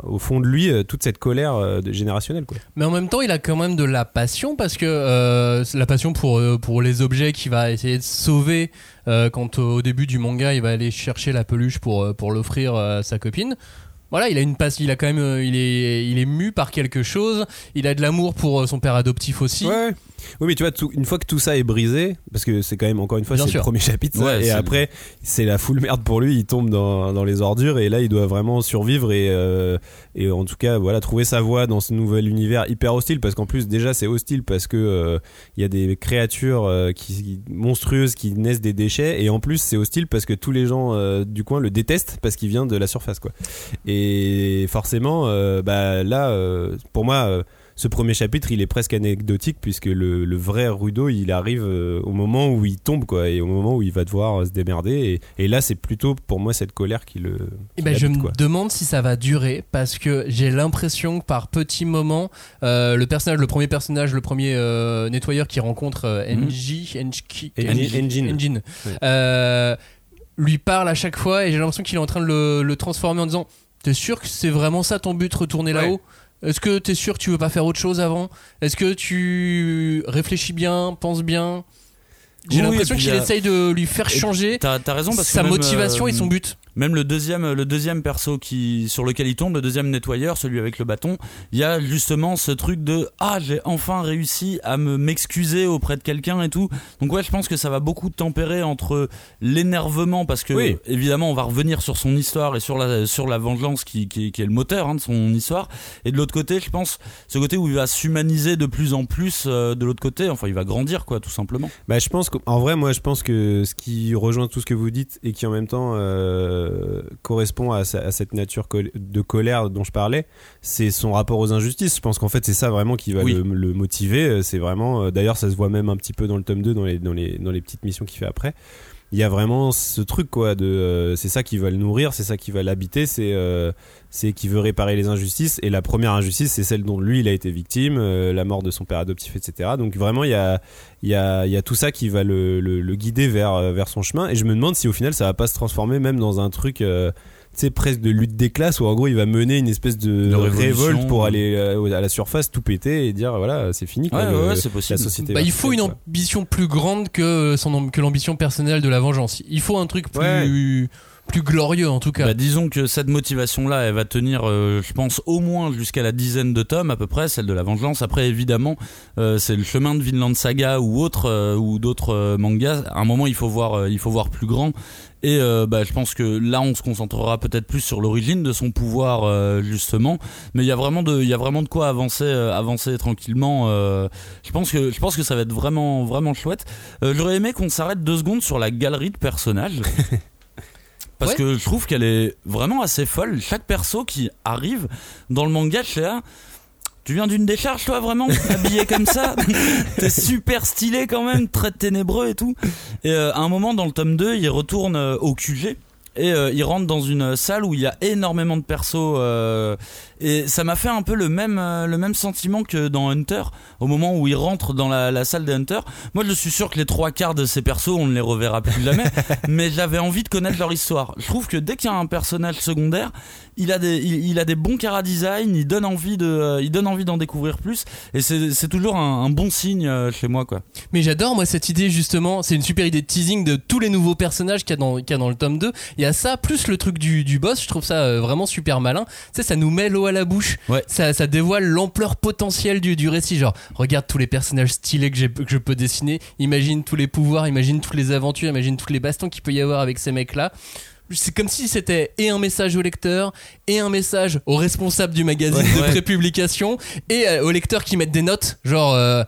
au fond de lui toute cette colère générationnelle quoi. Mais en même temps, il a quand même de la passion parce que la passion pour, pour les objets qu'il va essayer de sauver quand au début du manga, il va aller chercher la peluche pour, pour l'offrir à sa copine. Voilà, il a une passe, il a quand même, euh, il est, il est mu par quelque chose. Il a de l'amour pour euh, son père adoptif aussi. Oui, mais tu vois, tout- une fois que tout ça est brisé, parce que c'est quand même encore une fois c'est le premier chapitre, ça, et après c'est la full merde pour lui. Il tombe dans, dans les ordures et là il doit vraiment survivre et euh, et en tout cas voilà trouver sa voie dans ce nouvel univers hyper hostile parce qu'en plus déjà c'est hostile parce que euh, il y a des créatures euh, qui monstrueuses qui naissent des déchets et en plus c'est hostile parce que tous les gens euh, du coin le détestent parce qu'il vient de la surface quoi. Et forcément euh, bah là euh, pour moi euh, ce premier chapitre, il est presque anecdotique puisque le, le vrai Rudo, il arrive euh, au moment où il tombe, quoi, et au moment où il va devoir euh, se démerder. Et, et là, c'est plutôt pour moi cette colère qui le. Eh qui ben, je me demande si ça va durer parce que j'ai l'impression que par petits moments, euh, le personnage, le premier personnage, le premier euh, nettoyeur qui rencontre euh. Engine. Engine, Ouais. euh, lui parle à chaque fois et j'ai l'impression qu'il est en train de le, le transformer en disant T'es sûr que c'est vraiment ça ton but, retourner Ouais. Est-ce que t'es sûr que tu veux pas faire autre chose avant? Est-ce que tu réfléchis bien, penses bien? J'ai Oui, l'impression qu'il a- essaye de lui faire changer T'as t'as raison parce que sa même, motivation euh, et son but. Même le deuxième, le deuxième perso qui, sur lequel il tombe, le deuxième nettoyeur, celui avec le bâton, il y a justement ce truc de ah j'ai enfin réussi à me m'excuser auprès de quelqu'un et tout. Donc ouais, je pense que ça va beaucoup tempérer entre l'énervement parce que Oui. évidemment on va revenir sur son histoire et sur la sur la vengeance qui, qui, qui est le moteur hein, de son histoire. Et de l'autre côté, je pense ce côté où il va s'humaniser de plus en plus euh, de l'autre côté. Enfin, il va grandir quoi, tout simplement. Bah, je pense qu'en vrai, moi, je pense que ce qui rejoint tout ce que vous dites et qui en même temps euh, correspond à, cette nature de colère dont je parlais, c'est son rapport aux injustices. Je pense qu'en fait, c'est ça vraiment qui va Oui. le, le motiver. Euh, C'est vraiment, euh, d'ailleurs, ça se voit même un petit peu dans le tome 2, dans les, dans les, dans les petites missions qu'il fait après. Il y a vraiment ce truc, quoi, de, euh, c'est ça qui va le nourrir, c'est ça qui va l'habiter, c'est, euh, c'est qu'il veut réparer les injustices. Et la première injustice, c'est celle dont lui, il a été victime, euh, la mort de son père adoptif, etc. Donc vraiment, il y a, il y a, y a tout ça qui va le, le, le guider vers, vers son chemin. Et je me demande si au final, ça va pas se transformer même dans un truc, sais, presque de lutte des classes où en gros, il va mener une espèce de, révolte pour aller euh, à la surface, tout péter et dire voilà, c'est fini, quoi. Ouais, le- ouais, c'est possible. La société. Bah, il faut une ambition plus grande que son que l'ambition personnelle de la vengeance. Il faut un truc plus plus glorieux en tout cas. Bah, disons que cette motivation-là, elle va tenir, euh, je pense, au moins jusqu'à la dizaine de tomes à peu près, celle de la vengeance. Après, évidemment, euh, c'est le chemin de Vinland Saga ou autre euh, ou d'autres euh, mangas. À un moment, il faut voir, euh, il faut voir plus grand. Et euh, bah, je pense que là, on se concentrera peut-être plus sur l'origine de son pouvoir euh, justement. Mais il y a vraiment de, il y a vraiment de quoi avancer, euh, avancer tranquillement. je pense que, je pense que ça va être vraiment, vraiment chouette. J'aurais aimé qu'on s'arrête deux secondes sur la galerie de personnages. Parce Ouais. que je trouve qu'elle est vraiment assez folle. Chaque perso qui arrive dans le manga, là. Tu viens d'une décharge, toi, vraiment Habillé comme ça T'es super stylé quand même, très ténébreux et tout. Et euh, à un moment, dans le tome 2, il retourne euh, au QG. Et euh, il rentre dans une salle où il y a énormément de persos. et ça m'a fait un peu le même, le même sentiment que dans Hunter. Au moment où il rentre dans la, la salle des Hunter. Moi, je suis sûr que les trois quarts de ces persos, on ne les reverra plus jamais. mais j'avais envie de connaître leur histoire. Je trouve que dès qu'il y a un personnage secondaire, il a des, il, il a des bons chara-design, il donne envie de, euh, il donne envie d'en découvrir plus. Et c'est toujours un, un bon signe euh, chez moi, quoi. Mais j'adore moi cette idée justement, c'est une super idée de teasing de tous les nouveaux personnages qu'il y a dans, qu'il y a dans le tome 2. Il y a ça, plus le truc du, du boss, je trouve ça euh, vraiment super malin. Tu sais, ça nous met l'eau à la bouche, Ouais. ça, ça dévoile l'ampleur potentielle du, du récit. Genre, regarde tous les personnages stylés que, que je peux dessiner, imagine tous les pouvoirs, imagine toutes les aventures, imagine tous les bastons qu'il peut y avoir avec ces mecs-là. C'est comme si c'était et un message au lecteur, et un message au responsable du magazine de Ouais. prépublication, et euh, au lecteur qui mettent des notes, genre...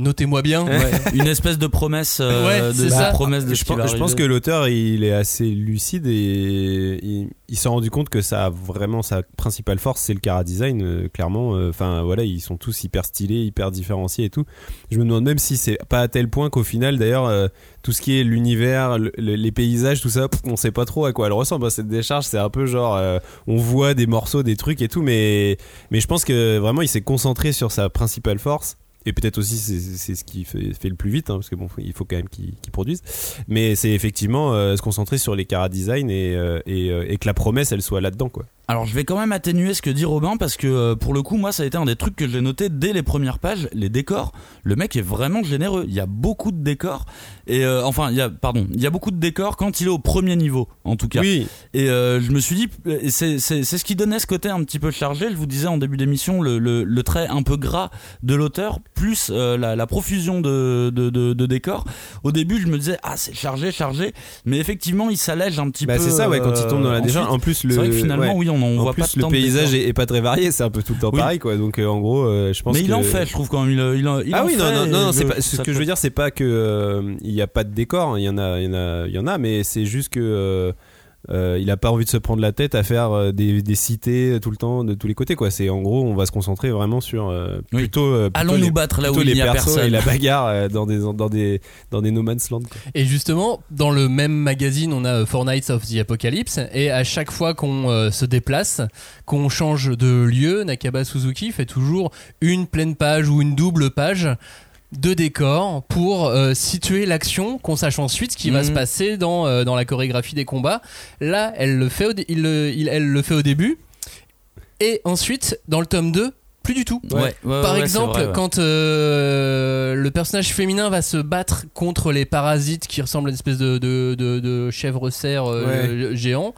Notez-moi bien. Une espèce de promesse, euh, Ouais, de, promesse de je, pense, je pense que l'auteur il est assez lucide et il, il s'est rendu compte que ça a vraiment sa principale force c'est le cara design euh, clairement. Euh, enfin voilà ils sont tous hyper stylés hyper différenciés et tout. Je me demande même si c'est pas à tel point qu'au final d'ailleurs euh, tout ce qui est l'univers le- le- les paysages tout ça pff, on sait pas trop à quoi elle ressemble. Hein, cette décharge c'est un peu genre euh, on voit des morceaux des trucs et tout mais mais je pense que vraiment il s'est concentré sur sa principale force et peut-être aussi c'est ce qui fait, fait le plus vite hein, parce que bon il faut quand même qu'il qu'il produise. Mais c'est effectivement euh, se concentrer sur les cara design et, euh, et, euh, et que la promesse elle soit là dedans quoi Alors je vais quand même atténuer ce que dit Robin parce que euh, pour le coup moi ça a été un des trucs que j'ai noté dès les premières pages, les décors. Le mec est vraiment généreux. Il y a beaucoup de décors et euh, enfin il y a pardon il y a beaucoup de décors quand il est au premier niveau en tout cas. oui Et euh, je me suis dit, c'est ce qui donnait ce côté un petit peu chargé. Je vous disais en début d'émission, le, le, le trait un peu gras de l'auteur, plus euh, la, la profusion de, de, de, de décors. Au début, je me disais, ah, c'est chargé, chargé. Mais effectivement, il s'allège un petit bah, peu. c'est ça ouais quand il tombe dans la ensuite. en plus le C'est vrai que finalement, ouais. oui, on, on en voit plus pas le tant paysage est, est pas très varié c'est un peu tout le temps Oui. pareil quoi donc euh, en gros euh, je pense Mais il que en fait, je trouve quand même. Il, il, il ah en oui non fait, non non, non, et c'est je- pas ce que je veux dire c'est pas que euh, il y a pas de décor il y en a il y en a il y en a mais c'est juste que euh, euh, il a pas envie de se prendre la tête à faire euh, des, des cités tout le temps de tous les côtés quoi. C'est en gros on va se concentrer vraiment sur euh, Oui. plutôt, euh, plutôt Allons les, nous battre là où il les n'y a personne. et la bagarre euh, dans des dans des dans des no man's land. quoi. Et justement, dans le même magazine, on a euh, Four Nights of the Apocalypse, et à chaque fois qu'on euh, se déplace, qu'on change de lieu, Nakaba Suzuki fait toujours une pleine page ou une double page de décor pour euh, situer l'action, qu'on sache ensuite ce qui va Mhm. se passer dans, euh, dans la chorégraphie des combats. Là, elle le fait au, il, le- il- elle le fait au début, et ensuite, dans le tome 2, plus du tout. Ouais, ouais, Par ouais, exemple, vrai, quand euh, le personnage féminin va se battre contre les parasites qui ressemblent à une espèce de, de, de, de chèvre-cerf géant,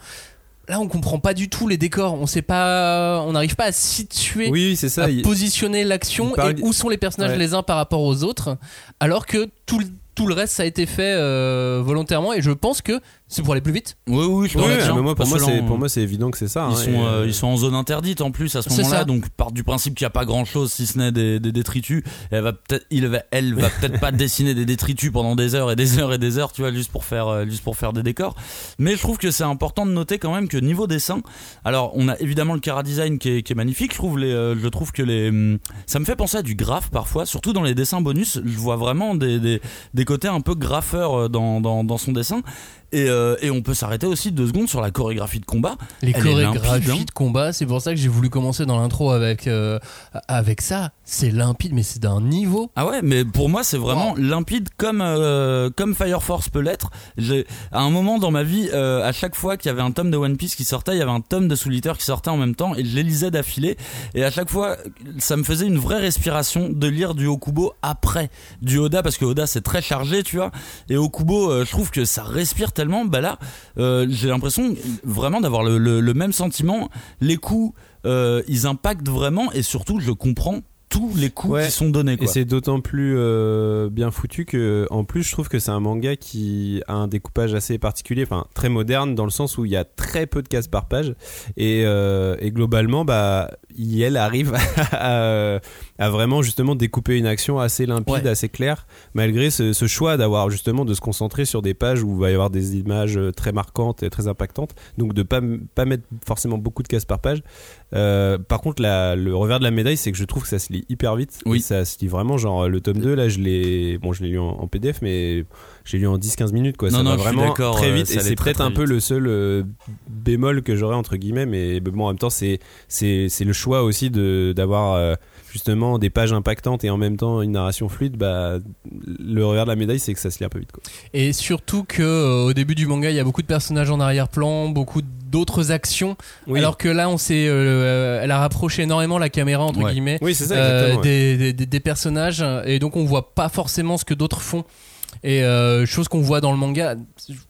là on comprend pas du tout les décors. On sait pas, on n'arrive pas à situer, Oui, c'est ça. à il- positionner l'action il parle- et où sont les personnages Ouais. les uns par rapport aux autres, alors que tout le, tout le reste ça a été fait euh, volontairement et je pense que c'est pour aller plus vite. Oui, oui, je Oui, pense oui, bien, mais moi, pour, moi, que c'est, pour moi, c'est évident que c'est ça. Ils hein, sont, et, euh, ils sont en zone interdite en plus à ce C'est moment-là, ça. donc part du principe qu'il n'y a pas grand-chose si ce n'est des, des détritus. Elle va peut-être, il va, elle va peut-être pas dessiner des détritus pendant des heures et des heures et des heures, tu vois, juste pour faire, euh, juste pour faire des décors. Mais je trouve que c'est important de noter quand même que niveau dessin, alors on a évidemment le cara design qui est, qui est magnifique. Je trouve les, euh, je trouve que les, hum, ça me fait penser à du graphe parfois, surtout dans les dessins bonus. Je vois vraiment des, des, des côtés un peu graffeurs euh, dans, dans son dessin. Et, euh, et on peut s'arrêter aussi deux secondes sur la chorégraphie de combat. Les Elle est limpide, chorégraphies hein. de combat, c'est pour ça que j'ai voulu commencer dans l'intro avec, euh, avec ça. C'est limpide, mais c'est d'un niveau. Ah ouais, mais pour moi c'est vraiment limpide comme euh, comme Fire Force peut l'être. À un moment dans ma vie, à chaque fois qu'il y avait un tome de One Piece qui sortait, il y avait un tome de Soul Eater qui sortait en même temps et je les lisais d'affilée. Et à chaque fois, ça me faisait une vraie respiration de lire du Okubo après du Oda parce que Oda c'est très chargé, tu vois. Et Okubo, je trouve que ça respire Bah là, euh, j'ai l'impression vraiment d'avoir le, le- le même sentiment. Les coups, euh, ils impactent vraiment et surtout, je comprends tous les coups Ouais. qui sont donnés. Et c'est d'autant plus euh, bien foutu que, en plus, je trouve que c'est un manga qui a un découpage assez particulier, enfin très moderne, dans le sens où il y a très peu de cases par page, et, euh, et globalement, bah, elle arrive à, à vraiment justement découper une action assez limpide, Ouais. assez claire, malgré ce, ce choix d'avoir justement de se concentrer sur des pages où il va y avoir des images très marquantes et très impactantes, donc de pas pas mettre forcément beaucoup de cases par page. Euh, par contre, la- le revers de la médaille, c'est que je trouve que ça se lit hyper vite. Oui. Et ça se lit vraiment, genre le tome 2, là, je l'ai, bon, je l'ai lu en, en PDF, mais j'ai lu en 10-15 minutes, quoi. Non, ça non, va je suis vraiment très euh, vite. et c'est peut-être un peu le seul euh, bémol que j'aurais entre guillemets, mais bon, en même temps, c'est, c'est, c'est le choix aussi de, d'avoir euh, justement des pages impactantes et en même temps une narration fluide. Bah, le revers de la médaille, c'est que ça se lit un peu vite, quoi. Et surtout que euh, au début du manga, il y a beaucoup de personnages en arrière-plan, beaucoup d'autres actions. Oui. Alors que là, on s'est, euh, elle a rapproché énormément la caméra entre Ouais. guillemets Oui, ça, euh, ouais. des- des- des personnages, et donc on voit pas forcément ce que d'autres font. Et euh, chose qu'on voit dans le manga,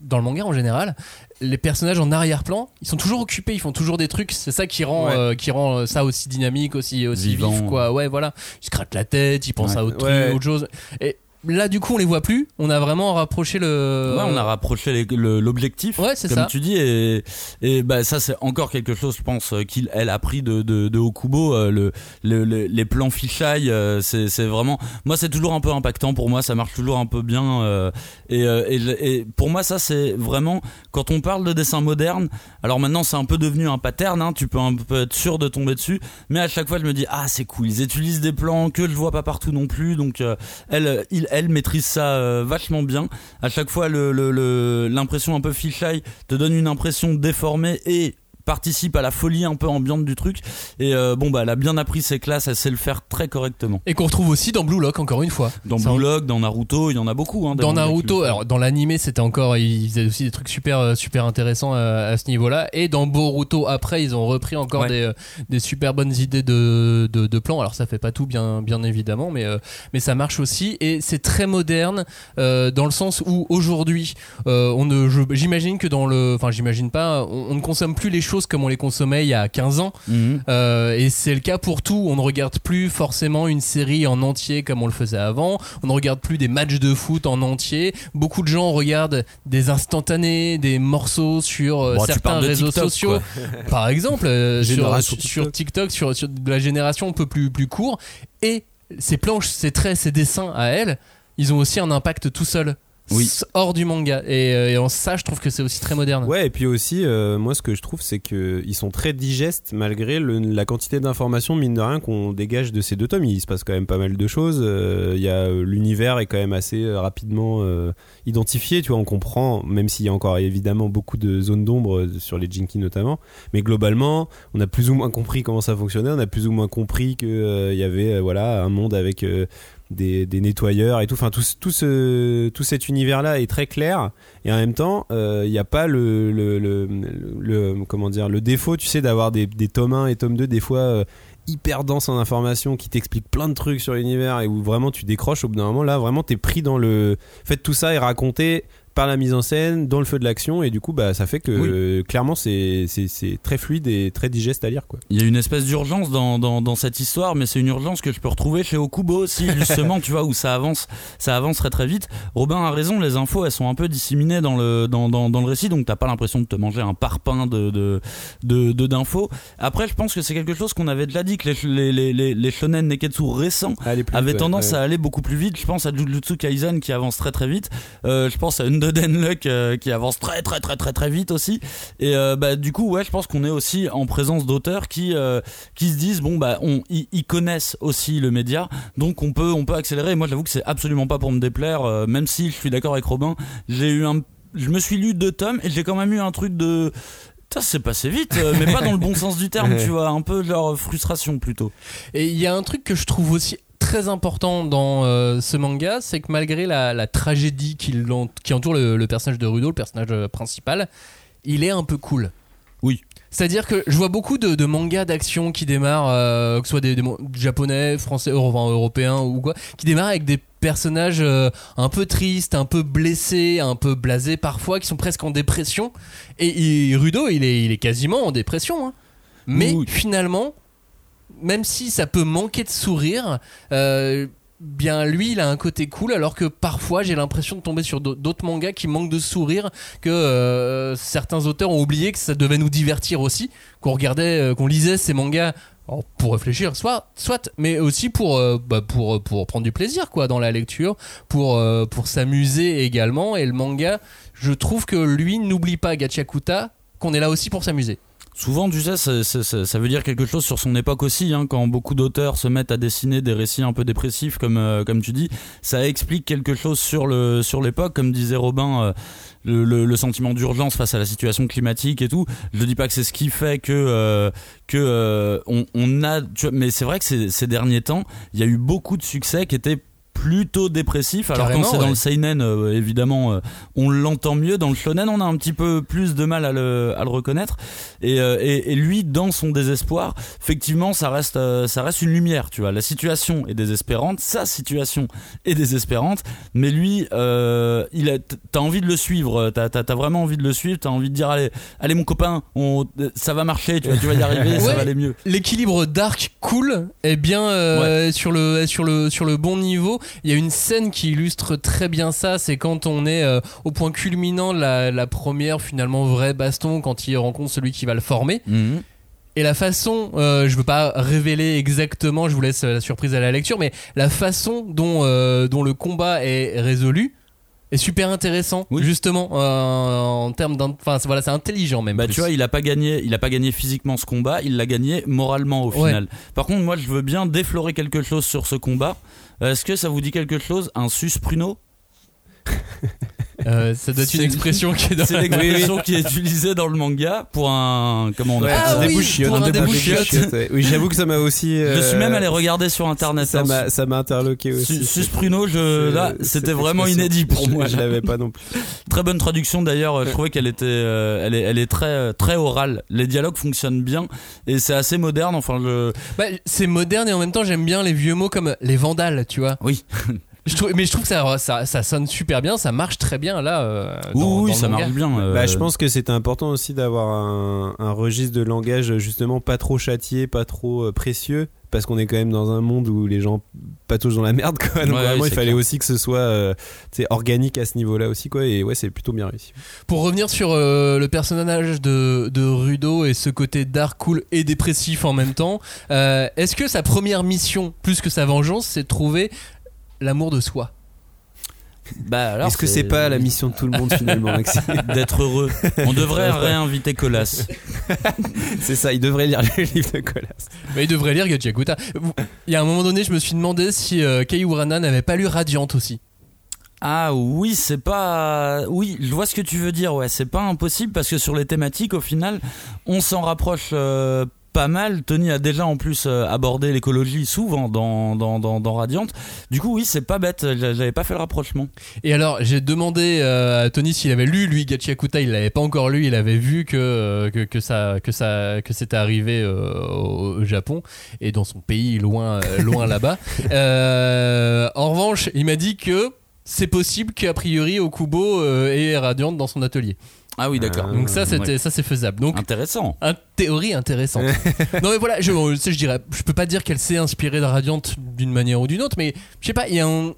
dans le manga en général, les personnages en arrière-plan, ils sont toujours occupés, ils font toujours des trucs. C'est ça qui rend, Ouais. euh, qui rend euh, ça aussi dynamique, aussi, aussi Vivant. vif, quoi. Ouais, voilà. Ils se grattent la tête, ils pensent Ouais. à autre, Ouais. truc, autre chose. Et là, du coup, on les voit plus. On a vraiment rapproché le. Ouais, on a rapproché l'objectif, Ouais, c'est comme ça. tu dis, et, et bah ça c'est encore quelque chose, je pense, qu'il elle a pris de, de, de Okubo, euh, le, le- le- les plans fisheye, euh, c'est vraiment, moi c'est toujours un peu impactant pour moi, ça marche toujours un peu bien, euh, et, et, le- et pour moi ça c'est vraiment quand on parle de dessin moderne, alors maintenant c'est un peu devenu un pattern, hein, tu peux un peu être sûr de tomber dessus, mais à chaque fois je me dis ah c'est cool, ils utilisent des plans que je vois pas partout non plus, donc elle, il, elle maîtrise ça euh, vachement bien. À chaque fois, l'impression un peu fisheye te donne une impression déformée et participe à la folie un peu ambiante du truc. Et euh, bon, bah, elle a bien appris ses classes, elle sait le faire très correctement. Et qu'on retrouve aussi dans Blue Lock, encore une fois. Dans Ça, Blue Lock, dans Naruto, il y en a beaucoup. Hein, dans Naruto, alors dans l'animé c'était encore, ils faisaient aussi des trucs super euh, super intéressants euh, à ce niveau-là. Et dans Boruto après, ils ont repris encore Ouais. des, des super bonnes idées de, de, de plans. Alors ça fait pas tout bien bien évidemment, mais euh, mais ça marche aussi et c'est très moderne euh, dans le sens où aujourd'hui, on ne, j'imagine que dans le, enfin j'imagine pas, on, on ne consomme plus les choses comme on les consommait il y a 15 ans. Mhm. Euh, et c'est le cas pour tout. On ne regarde plus forcément une série en entier comme on le faisait avant. On ne regarde plus des matchs de foot en entier. Beaucoup de gens regardent des instantanés, des morceaux sur euh, Bon, certains réseaux TikTok, sociaux. Par exemple, euh, sur, TikTok, sur, sur de la génération un peu plus, plus court. Et ces planches, ces traits, ces dessins à elle, ils ont aussi un impact tout seuls. Oui. hors du manga. Et, euh, et en ça, je trouve que c'est aussi très moderne. Ouais, et puis aussi, euh, moi, ce que je trouve, c'est que ils sont très digestes malgré le- la quantité d'informations, mine de rien, qu'on dégage de ces deux tomes. Il se passe quand même pas mal de choses. euh, Il y a euh, l'univers est quand même assez rapidement identifié. Tu vois, on comprend, même s'il y a encore évidemment beaucoup de zones d'ombre sur les Jinkies notamment. Mais globalement, on a plus ou moins compris comment ça fonctionnait. On a plus ou moins compris que euh, il y avait voilà un monde avec des, nettoyeurs et tout. Enfin, tout, tout, ce, tout cet univers-là est très clair. Et en même temps, il n'y a pas le, le, le, le- comment dire, le défaut, tu sais, d'avoir des, des tomes 1 et tome 2, des fois euh, hyper denses en informations, qui t'expliquent plein de trucs sur l'univers et où vraiment tu décroches au bout d'un moment. Là, vraiment, t'es pris dans le. En fait, tout ça est raconté par la mise en scène, dans le feu de l'action, et du coup, bah, ça fait que euh, clairement, c'est c'est- c'est très fluide et très digeste à lire, quoi. Il y a une espèce d'urgence dans, dans, dans cette histoire, mais c'est une urgence que je peux retrouver chez Okubo aussi, justement, tu vois, où ça avance, ça avance très très vite. Robin a raison, les infos, elles sont un peu disséminées dans le, dans, dans, dans le récit, donc t'as pas l'impression de te manger un parpaing de, de, de, de- d'infos. Après, je pense que c'est quelque chose qu'on avait déjà dit, que les, les, les, les, les shonen neketsu récents avaient vite, tendance ouais. à aller beaucoup plus vite. Je pense à Jujutsu Kaisen qui avance très très vite. Euh, je pense à Undead Luck euh, qui avance très très très très très vite aussi. Et euh, bah du coup ouais, je pense qu'on est aussi en présence d'auteurs qui euh, qui se disent bon bah on ils connaissent aussi le média, donc on peut on peut accélérer. Moi j'avoue que c'est absolument pas pour me déplaire, euh, même si je suis d'accord avec Robin. J'ai eu un je me suis lu deux tomes et j'ai quand même eu un truc de Putain, c'est passé vite, mais pas dans le bon sens du terme, tu vois, un peu genre frustration plutôt. Et il y a un truc que je trouve aussi très important dans euh, ce manga, c'est que malgré la, la tragédie qui, l'ent- qui entoure le, le personnage de Rudo, le personnage euh, principal, il est un peu cool. Oui. C'est-à-dire que je vois beaucoup de, de mangas d'action qui démarrent, euh, que ce soit des, japonais, français, euro- enfin, européens ou quoi, qui démarrent avec des personnages euh, un peu tristes, un peu blessés, un peu blasés parfois, qui sont presque en dépression. Et, Rudo, il est, il est quasiment en dépression. hein. Mais Oui. finalement, même si ça peut manquer de sourire, euh, bien lui il a un côté cool alors que parfois j'ai l'impression de tomber sur d'au- d'autres mangas qui manquent de sourire que euh, certains auteurs ont oublié que ça devait nous divertir aussi qu'on regardait euh, qu'on lisait ces mangas pour réfléchir soit soit mais aussi pour bah, pour pour prendre du plaisir quoi dans la lecture pour pour s'amuser également. Et le manga je trouve que lui n'oublie pas Gachakuta qu'on est là aussi pour s'amuser Souvent, tu sais, ça veut dire quelque chose sur son époque aussi. hein, quand beaucoup d'auteurs se mettent à dessiner des récits un peu dépressifs, comme, euh, comme tu dis, ça explique quelque chose sur le sur l'époque. Comme disait Robin, euh, le, sentiment d'urgence face à la situation climatique et tout. Je dis pas que c'est ce qui fait que euh, que on, a. mais c'est vrai que ces derniers temps, il y a eu beaucoup de succès qui étaient plutôt dépressifs alors Carrément, quand c'est dans le seinen euh, évidemment euh, on l'entend mieux dans le shonen on a un petit peu plus de mal à le, à le reconnaître. Et, euh, et, et lui dans son désespoir effectivement ça reste ça reste une lumière tu vois. La situation est désespérante sa situation est désespérante mais lui il t'as envie de le suivre t'as t'as t'as vraiment envie de le suivre t'as envie de dire allez allez mon copain on, ça va marcher tu vas, tu vas y arriver ça va aller mieux. L'équilibre dark cool est bien sur le sur le sur le bon niveau. Il y a une scène qui illustre très bien ça, c'est quand on est euh, au point culminant de la, la première finalement vraie baston quand il rencontre celui qui va le former. Mhm. Et la façon, euh, je veux pas révéler exactement, je vous laisse la surprise à la lecture, mais la façon dont euh, dont le combat est résolu est super intéressant Oui. justement euh, en termes enfin c'est- voilà c'est intelligent même Bah plus. tu vois, il a pas gagné, il a pas gagné physiquement ce combat, il l'a gagné moralement au Ouais. final. Par contre, moi je veux bien déflorer quelque chose sur ce combat. Euh, Est-ce que ça vous dit quelque chose Un sus pruno Euh, ça doit être une expression qui est dans C'est l'expression qui est utilisée dans le manga pour un comment on Ouais, appelle Ah ça oui, débouchiote, pour un débouchiote. Oui, j'avoue que ça m'a aussi. Je suis euh, même allé regarder sur internet. Ça hein. m'a, ça m'a interloqué aussi. Sus- pruno, je, là, c'était vraiment inédit pour moi. Je l'avais pas non plus. Très bonne traduction d'ailleurs. Je trouvais qu'elle était, euh, elle est, elle est très, euh, très orale. Les dialogues fonctionnent bien et c'est assez moderne. Enfin, je, Bah, c'est moderne et en même temps j'aime bien les vieux mots comme les vandales, tu vois. oui, Je trouve, mais je trouve que ça, ça, ça sonne super bien, ça marche très bien là. euh, dans- oui, oui, dans le ça marche bien. euh, Bah, je pense que c'était important aussi d'avoir un, un registre de langage justement pas trop châtié, pas trop euh, précieux, parce qu'on est quand même dans un monde où les gens patauchent dans la merde, quoi. Donc Ouais, vraiment, ouais, il c'est fallait clair. aussi que ce soit euh, organique à ce niveau-là aussi, quoi. Et ouais, c'est plutôt bien réussi. Pour revenir sur euh, le personnage de, de Rudo et ce côté dark, cool et dépressif en même temps, euh, est-ce que sa première mission, plus que sa vengeance, c'est de trouver l'amour de soi Bah alors. Est-ce que c'est pas la mission de tout le monde finalement, Maxime d'être heureux On devrait réinviter Colas. C'est ça, il devrait lire le livre de Colas. Mais il devrait lire Gachiakuta. Il y a un moment donné, je me suis demandé si euh, Kei Urana n'avait pas lu Radiant aussi. Ah oui, c'est pas. Oui, je vois ce que tu veux dire. Ouais, c'est pas impossible parce que sur les thématiques, au final, on s'en rapproche euh, pas mal. Tony a déjà en plus euh, abordé l'écologie souvent dans, dans, dans, dans Radiant. Du coup, oui, c'est pas bête. J'a- J'avais pas fait le rapprochement. Et alors, j'ai demandé euh, à Tony s'il avait lu lui Gachiakuta. Il l'avait pas encore lu. Il avait vu que euh, que, que ça que ça que c'était arrivé au, Japon et dans son pays loin loin là-bas. Euh, en revanche, il m'a dit que c'est possible qu'a priori Okubo ait Radiant dans son atelier. Ah oui, d'accord. Ah. Donc ça, c'était Ouais. ça, c'est faisable. Donc Intéressant. Un théorie intéressante. non mais voilà, je, sais, je dirais, je peux pas dire qu'elle s'est inspirée de Radiant d'une manière ou d'une autre, mais je sais pas, il y a un,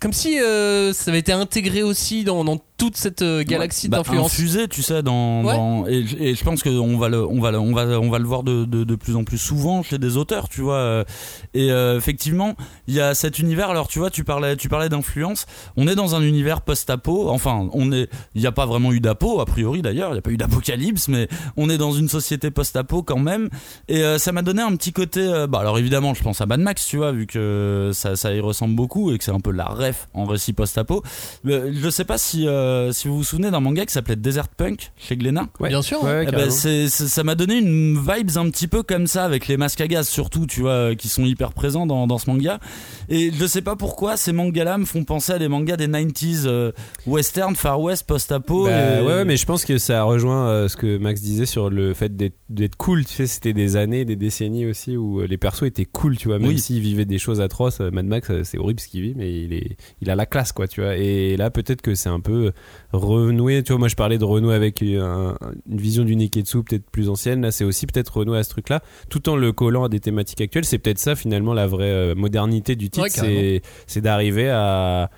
comme si euh, ça avait été intégré aussi dans, dans toute cette euh, galaxie Bah, d'influence. infusé, tu sais, dans, Ouais. dans- et, et je pense qu'on va le, on va le, on va, on va le voir de, de, de plus en plus souvent chez des auteurs, tu vois. euh, Et euh, effectivement, il y a cet univers. Alors, tu vois, tu parlais, tu parlais d'influence. On est dans un univers post-apo. Enfin, on est, il n'y a pas vraiment eu d'apo a priori d'ailleurs. Il n'y a pas eu d'apocalypse, mais on est dans une société post-apo quand même. Et euh, ça m'a donné un petit côté. euh, bah, alors évidemment, je pense à Mad Max, tu vois, vu que ça, ça y ressemble beaucoup et que c'est un peu la ref en récit post-apo. Je sais pas si, euh, si vous vous souvenez d'un manga qui s'appelait Desert Punk chez Glénat. Ouais. Bien sûr. Ouais, ouais, Eh ben, ça m'a donné une vibes un petit peu comme ça avec les masques à gaz surtout tu vois euh, qui sont hyper présents dans, dans ce manga et je sais pas pourquoi ces mangas là me font penser à des mangas des 90s euh, western far west post-apo Bah, et- ouais, mais je pense que ça rejoint euh, ce que Max disait sur le fait d'être cool. Tu sais, c'était des années, des décennies aussi où les persos étaient cool, tu vois. Même Oui. s'ils vivaient des choses atroces, Mad Max, c'est horrible ce qu'il vit, mais il est, il a la classe, quoi, tu vois. Et là, peut-être que c'est un peu renoué. Tu vois, moi, je parlais de renouer avec un- une vision du Neketsu peut-être plus ancienne. Là, c'est aussi peut-être renouer à ce truc-là, tout en le collant à des thématiques actuelles. C'est peut-être ça finalement la vraie euh, modernité du titre, Ouais, c'est c'est d'arriver à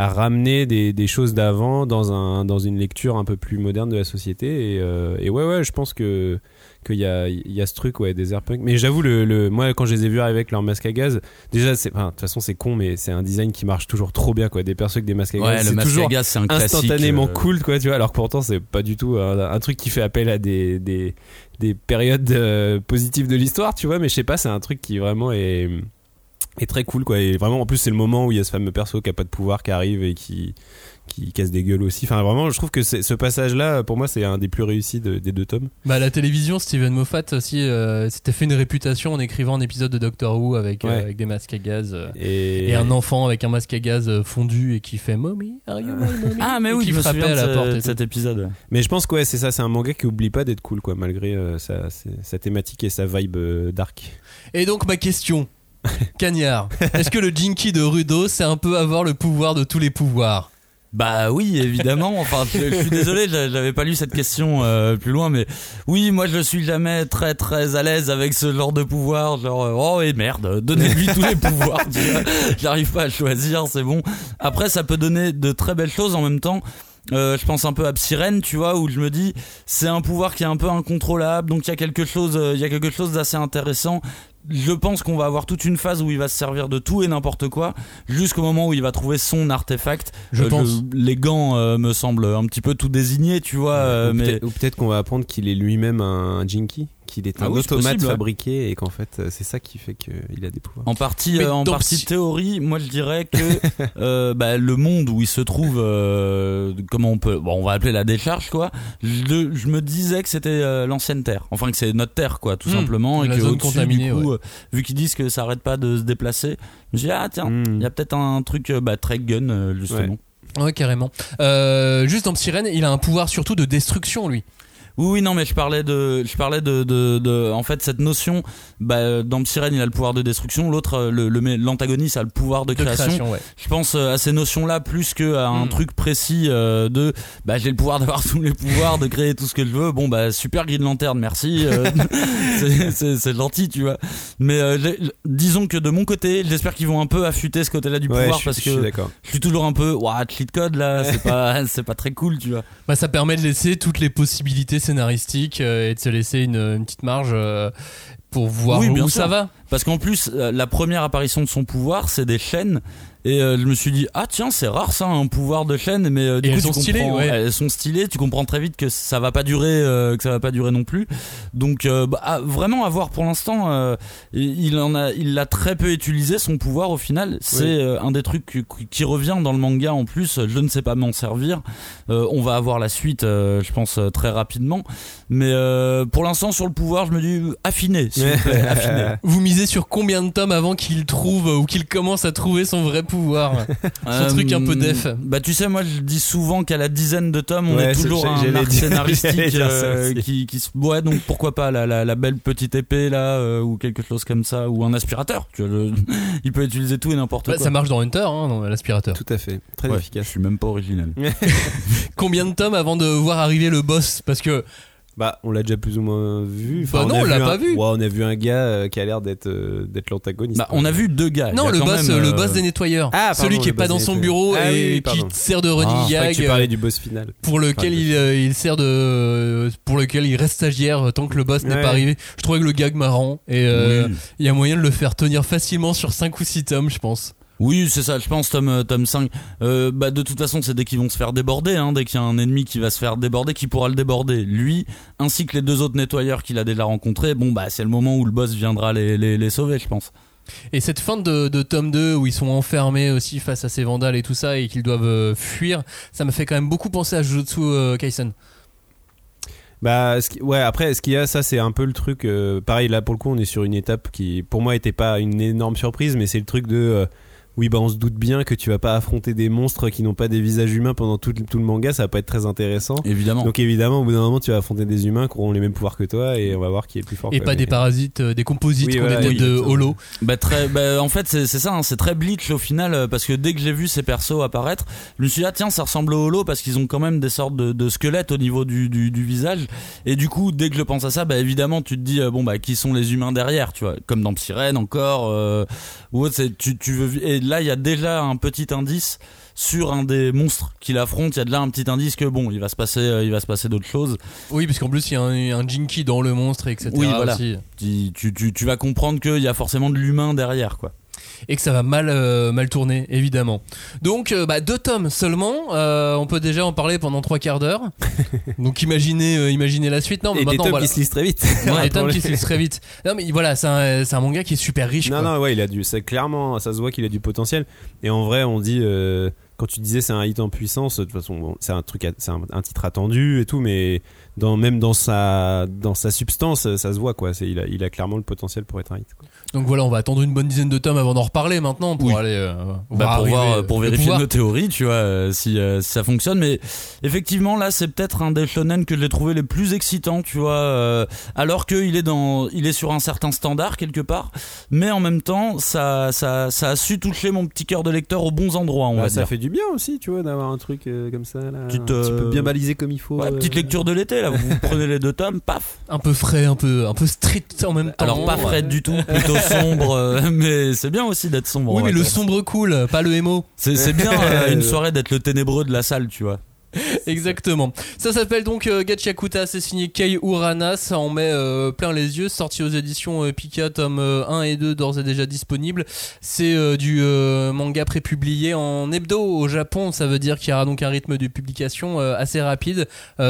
à ramener des, des choses d'avant dans un dans une lecture un peu plus moderne de la société et, euh, et ouais ouais je pense que qu'il y a il y a ce truc ouais des airpunk mais j'avoue le, le moi quand je les ai vus arriver avec leur masque à gaz déjà c'est enfin de toute façon c'est con mais c'est un design qui marche toujours trop bien quoi. Des persos avec des masques à ouais gaz le c'est masque toujours à gaz c'est un instantanément euh, cool quoi tu vois. Alors que pourtant c'est pas du tout un, un truc qui fait appel à des des, des périodes euh, positives de l'histoire tu vois. Mais je sais pas c'est un truc qui vraiment est est très cool quoi. Et vraiment en plus c'est le moment où il y a ce fameux perso qui a pas de pouvoir qui arrive et qui qui casse des gueules aussi. Enfin vraiment je trouve que c'est- ce passage là pour moi c'est un des plus réussis de- des deux tomes. Bah, à la télévision, Steven Moffat aussi euh, s'était fait une réputation en écrivant un épisode de Doctor Who avec, euh, avec des masques à gaz. euh, et, et un enfant avec un masque à gaz euh, fondu et qui fait Mommy, are you my mommy? Ah mais oui qui je me frappait souviens à de la porte. ce- et cet épisode. Mais je pense que ouais, c'est ça c'est un manga qui oublie pas d'être cool quoi malgré euh, sa, sa, sa thématique et sa vibe euh, dark. Et donc ma question, Cagnard, est-ce que le Jinky de Rudo c'est un peu avoir le pouvoir de tous les pouvoirs? Bah oui, évidemment. Enfin, je, suis désolé, j'a- j'avais pas lu cette question euh, plus loin, mais oui, moi je suis jamais très très à l'aise avec ce genre de pouvoir. Genre, euh, oh et merde, donnez-lui tous les pouvoirs. J'arrive pas à choisir, c'est bon. Après, ça peut donner de très belles choses en même temps. Euh, je pense un peu à Psyrène, tu vois, où je me dis c'est un pouvoir qui est un peu incontrôlable, donc il y a quelque chose, euh, il y a quelque chose d'assez intéressant. Je pense qu'on va avoir toute une phase où il va se servir de tout et n'importe quoi, jusqu'au moment où il va trouver son artefact. Je Euh, pense. les gants euh, me semblent un petit peu tout désignés, tu vois, euh, ou mais peut-être ou peut-être qu'on va apprendre qu'il est lui-même un Jinky qu'il est un Ah oui, c'est automate possible, ouais. fabriqué et qu'en fait euh, c'est ça qui fait qu'il a des pouvoirs en partie, euh, en partie si- théorie, moi je dirais que euh, bah, le monde où il se trouve, euh, comment on peut, bon, on va appeler la décharge quoi. Je, je me disais que c'était euh, l'ancienne Terre, enfin que c'est notre Terre quoi, tout Hmm, simplement, et la que zone au-dessus, contaminée, du coup, ouais. euh, vu qu'ils disent que ça arrête pas de se déplacer, je me dis ah tiens, il Hmm. y a peut-être un truc bah, très gun justement. Ouais, carrément. Euh, juste dans Sirène, il a un pouvoir surtout de destruction, lui. Oui, oui, non, mais je parlais de, je parlais de, de, de- en fait, cette notion, bah, dans Psyrène, il a le pouvoir de destruction, l'autre, euh, le, le- l'antagoniste a le pouvoir de, De création. création, ouais. Je pense euh, à ces notions-là plus que à un Mm. truc précis euh, de, bah, j'ai le pouvoir d'avoir tous les pouvoirs, de créer tout ce que je veux. Bon, bah, super Green Lantern, merci. euh, c'est gentil, tu vois. Mais euh, disons que de mon côté, j'espère qu'ils vont un peu affûter ce côté-là du ouais pouvoir je, parce je que je suis toujours un peu, ouah, cheat code là, c'est pas, c'est pas très cool, tu vois. Bah, ça permet de laisser toutes les possibilités scénaristiques euh, et de se laisser une, une petite marge euh, pour voir Oui, bien où sûr. ça va. Parce qu'en plus, euh, la première apparition de son pouvoir, c'est des chaînes. Et euh, je me suis dit, ah tiens, c'est rare ça, un pouvoir de chaîne, mais euh, du Et coup, elles sont stylées, ouais. elles sont stylées, tu comprends très vite que ça va pas durer, euh, que ça va pas durer non plus. Donc, euh, bah, ah, vraiment à voir pour l'instant, il en a, il l'a très peu utilisé son pouvoir au final. C'est Oui. un des trucs qui, qui revient dans le manga en plus. Je ne sais pas m'en servir. On va avoir la suite, je pense très rapidement. Mais pour l'instant, sur le pouvoir, je me dis affiner, s'il vous plaît. Vous misez sur combien de tomes avant qu'il trouve ou qu'il commence à trouver son vrai pouvoir Son truc un peu def. Bah tu sais moi je dis souvent qu'à la dizaine de tomes on Ouais, est toujours j'allais un arc scénaristique euh, qui, qui se ouais donc pourquoi pas la, la, la belle petite épée là euh, ou quelque chose comme ça ou un aspirateur tu vois le- il peut utiliser tout et n'importe Bah, quoi. Ça marche dans Hunter, hein, l'aspirateur. Tout à fait. Très Ouais, je efficace. suis même pas original. Combien de tomes avant de voir arriver le boss? Parce que Bah, on l'a déjà plus ou moins vu. Bah non, a on l'a vu pas un- vu. Ouais, on a vu un gars euh, qui a l'air d'être euh, d'être l'antagoniste. Bah on a vu deux gars. Non, le boss, même, le euh, boss des nettoyeurs, Ah, celui qui est pas dans son bureau Ah et oui, qui sert de running Ah, gag. tu parlais du boss final. pour lequel Enfin, il, euh, il sert de pour lequel il reste stagiaire tant que le boss n'est pas arrivé. Je trouvais que le gag marrant et euh, oui. il y a moyen de le faire tenir facilement sur 5 ou 6 tomes, je pense. Oui, c'est ça, je pense, tome, euh, tome 5. Euh, bah, de toute façon, c'est dès qu'ils vont se faire déborder, hein, dès qu'il y a un ennemi qui va se faire déborder, qui pourra le déborder. Lui, ainsi que les deux autres nettoyeurs qu'il a déjà rencontrés, bon, bah, c'est le moment où le boss viendra les, les, les sauver, je pense. Et cette fin de, de tome 2 où ils sont enfermés aussi face à ces vandales et tout ça et qu'ils doivent euh, fuir, ça me fait quand même beaucoup penser à Jujutsu euh, Kaisen. Bah, ce qui- ouais, après, ce qu'il y a, ça, c'est un peu le truc. euh, pareil, là, pour le coup, on est sur une étape qui, pour moi, était pas une énorme surprise, mais c'est le truc de. Oui, bah, on se doute bien que tu vas pas affronter des monstres qui n'ont pas des visages humains pendant tout, tout le manga, ça va pas être très intéressant. Évidemment. Donc, évidemment, au bout d'un moment, tu vas affronter des humains qui auront les mêmes pouvoirs que toi et on va voir qui est le plus fort. Et quoi. pas Mais- des parasites, euh, des composites Oui, ont voilà, oui, de holo. Bah très, bah, en fait c'est ça, hein, c'est très bleach au final euh, parce que dès que j'ai vu ces persos apparaître, je me suis dit ah tiens ça ressemble au holo parce qu'ils ont quand même des sortes de, de squelettes au niveau du, du, du visage et du coup dès que je pense à ça, bah évidemment tu te dis euh, bon bah qui sont les humains derrière, tu vois, comme dans Psyrène encore euh, ou autre, c'est- tu tu veux et là il y a déjà un petit indice sur un des monstres qu'il affronte, il y a de là un petit indice que bon il va se passer euh, il va se passer d'autres choses. Oui, parce qu'en plus il y a un, un Jinky dans le monstre, etc. Oui, voilà. aussi. Tu, tu, tu, tu vas comprendre qu'il y a forcément de l'humain derrière quoi. Et que ça va mal euh, mal tourner évidemment. Donc euh, bah, deux tomes seulement, euh, on peut déjà en parler pendant trois quarts d'heure. Donc imaginez imaginez la suite. Non, mais Et des maintenant tomes voilà. qui se lisent très vite. Ouais, des tomes qui se lisent très vite. Non mais voilà, c'est un, manga qui est super riche. Non, quoi. non, ouais, il a du. C'est clairement, ça se voit qu'il a du potentiel. Et en vrai, on dit. quand tu disais c'est un hit en puissance, de toute façon, bon, c'est un truc, c'est un, un titre attendu et tout, mais dans, même dans sa, dans sa substance, ça se voit quoi. Il, a, il a clairement le potentiel pour être un hit. quoi. Donc voilà, on va attendre une bonne dizaine de tomes avant d'en reparler maintenant pour Oui. aller euh, Bah, pour voir, pour vérifier pouvoir. nos théories, tu vois, euh, si, euh, si ça fonctionne. Mais effectivement, là, c'est peut-être un des shonen que j'ai trouvé les plus excitants, tu vois, euh, alors qu'il est dans, il est sur un certain standard quelque part, mais en même temps, ça, ça, ça a su toucher mon petit cœur de lecteur aux bons endroits, on Bah, va ça dire. fait du bien aussi, tu vois, d'avoir un truc euh, comme ça, là, Petite, un petit peu bien balisé comme il faut. Ouais, euh. petite lecture de l'été, là, vous prenez les deux tomes, paf. Un peu frais, un peu, un peu street en même temps. Alors pas Fred du tout, plutôt sombre, euh, mais c'est bien aussi d'être sombre. Oui, mais le sombre cool, pas le émo. C'est bien euh, une soirée d'être le ténébreux de la salle, tu vois. Exactement. Ça s'appelle donc euh, Gachiakuta, c'est signé Kei Urana, ça en met euh, plein les yeux, sorti aux éditions euh, Pika, tome euh, 1 et 2 d'ores et déjà disponible. C'est du manga prépublié en hebdo au Japon, ça veut dire qu'il y aura donc un rythme de publication assez rapide,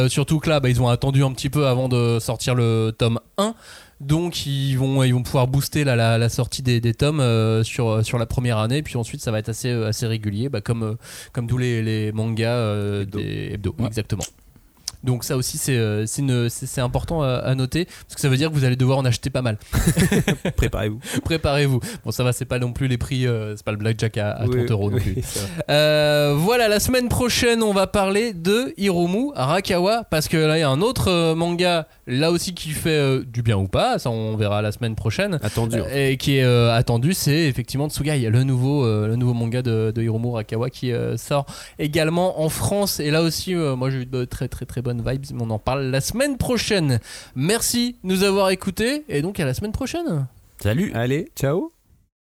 surtout que là, bah, ils ont attendu un petit peu avant de sortir le tome 1. Donc ils vont ils vont pouvoir booster la, la, la sortie des, des tomes euh, sur sur la première année puis ensuite ça va être assez euh, assez régulier bah, comme euh, comme tous les, les mangas euh, Hebdo. des hebdo Ouais. exactement. Donc ça aussi c'est euh, c'est important à, à noter parce que ça veut dire que vous allez devoir en acheter pas mal. Préparez-vous. Préparez-vous. Bon ça va c'est pas non plus les prix euh, c'est pas le blackjack à, à 30 Oui, euros non plus. Euh, voilà, la semaine prochaine, on va parler de Hiromu Arakawa parce que là, il y a un autre manga, là aussi, qui fait du bien ou pas, ça on verra la semaine prochaine. Attendu. hein. Et qui est attendu, c'est effectivement Tsugai, le nouveau, le nouveau manga de, de Hiromu Arakawa qui sort également en France. Et là aussi, moi j'ai eu de très très très bonnes vibes, mais on en parle la semaine prochaine. Merci de nous avoir écoutés et donc à la semaine prochaine. Salut Allez, ciao.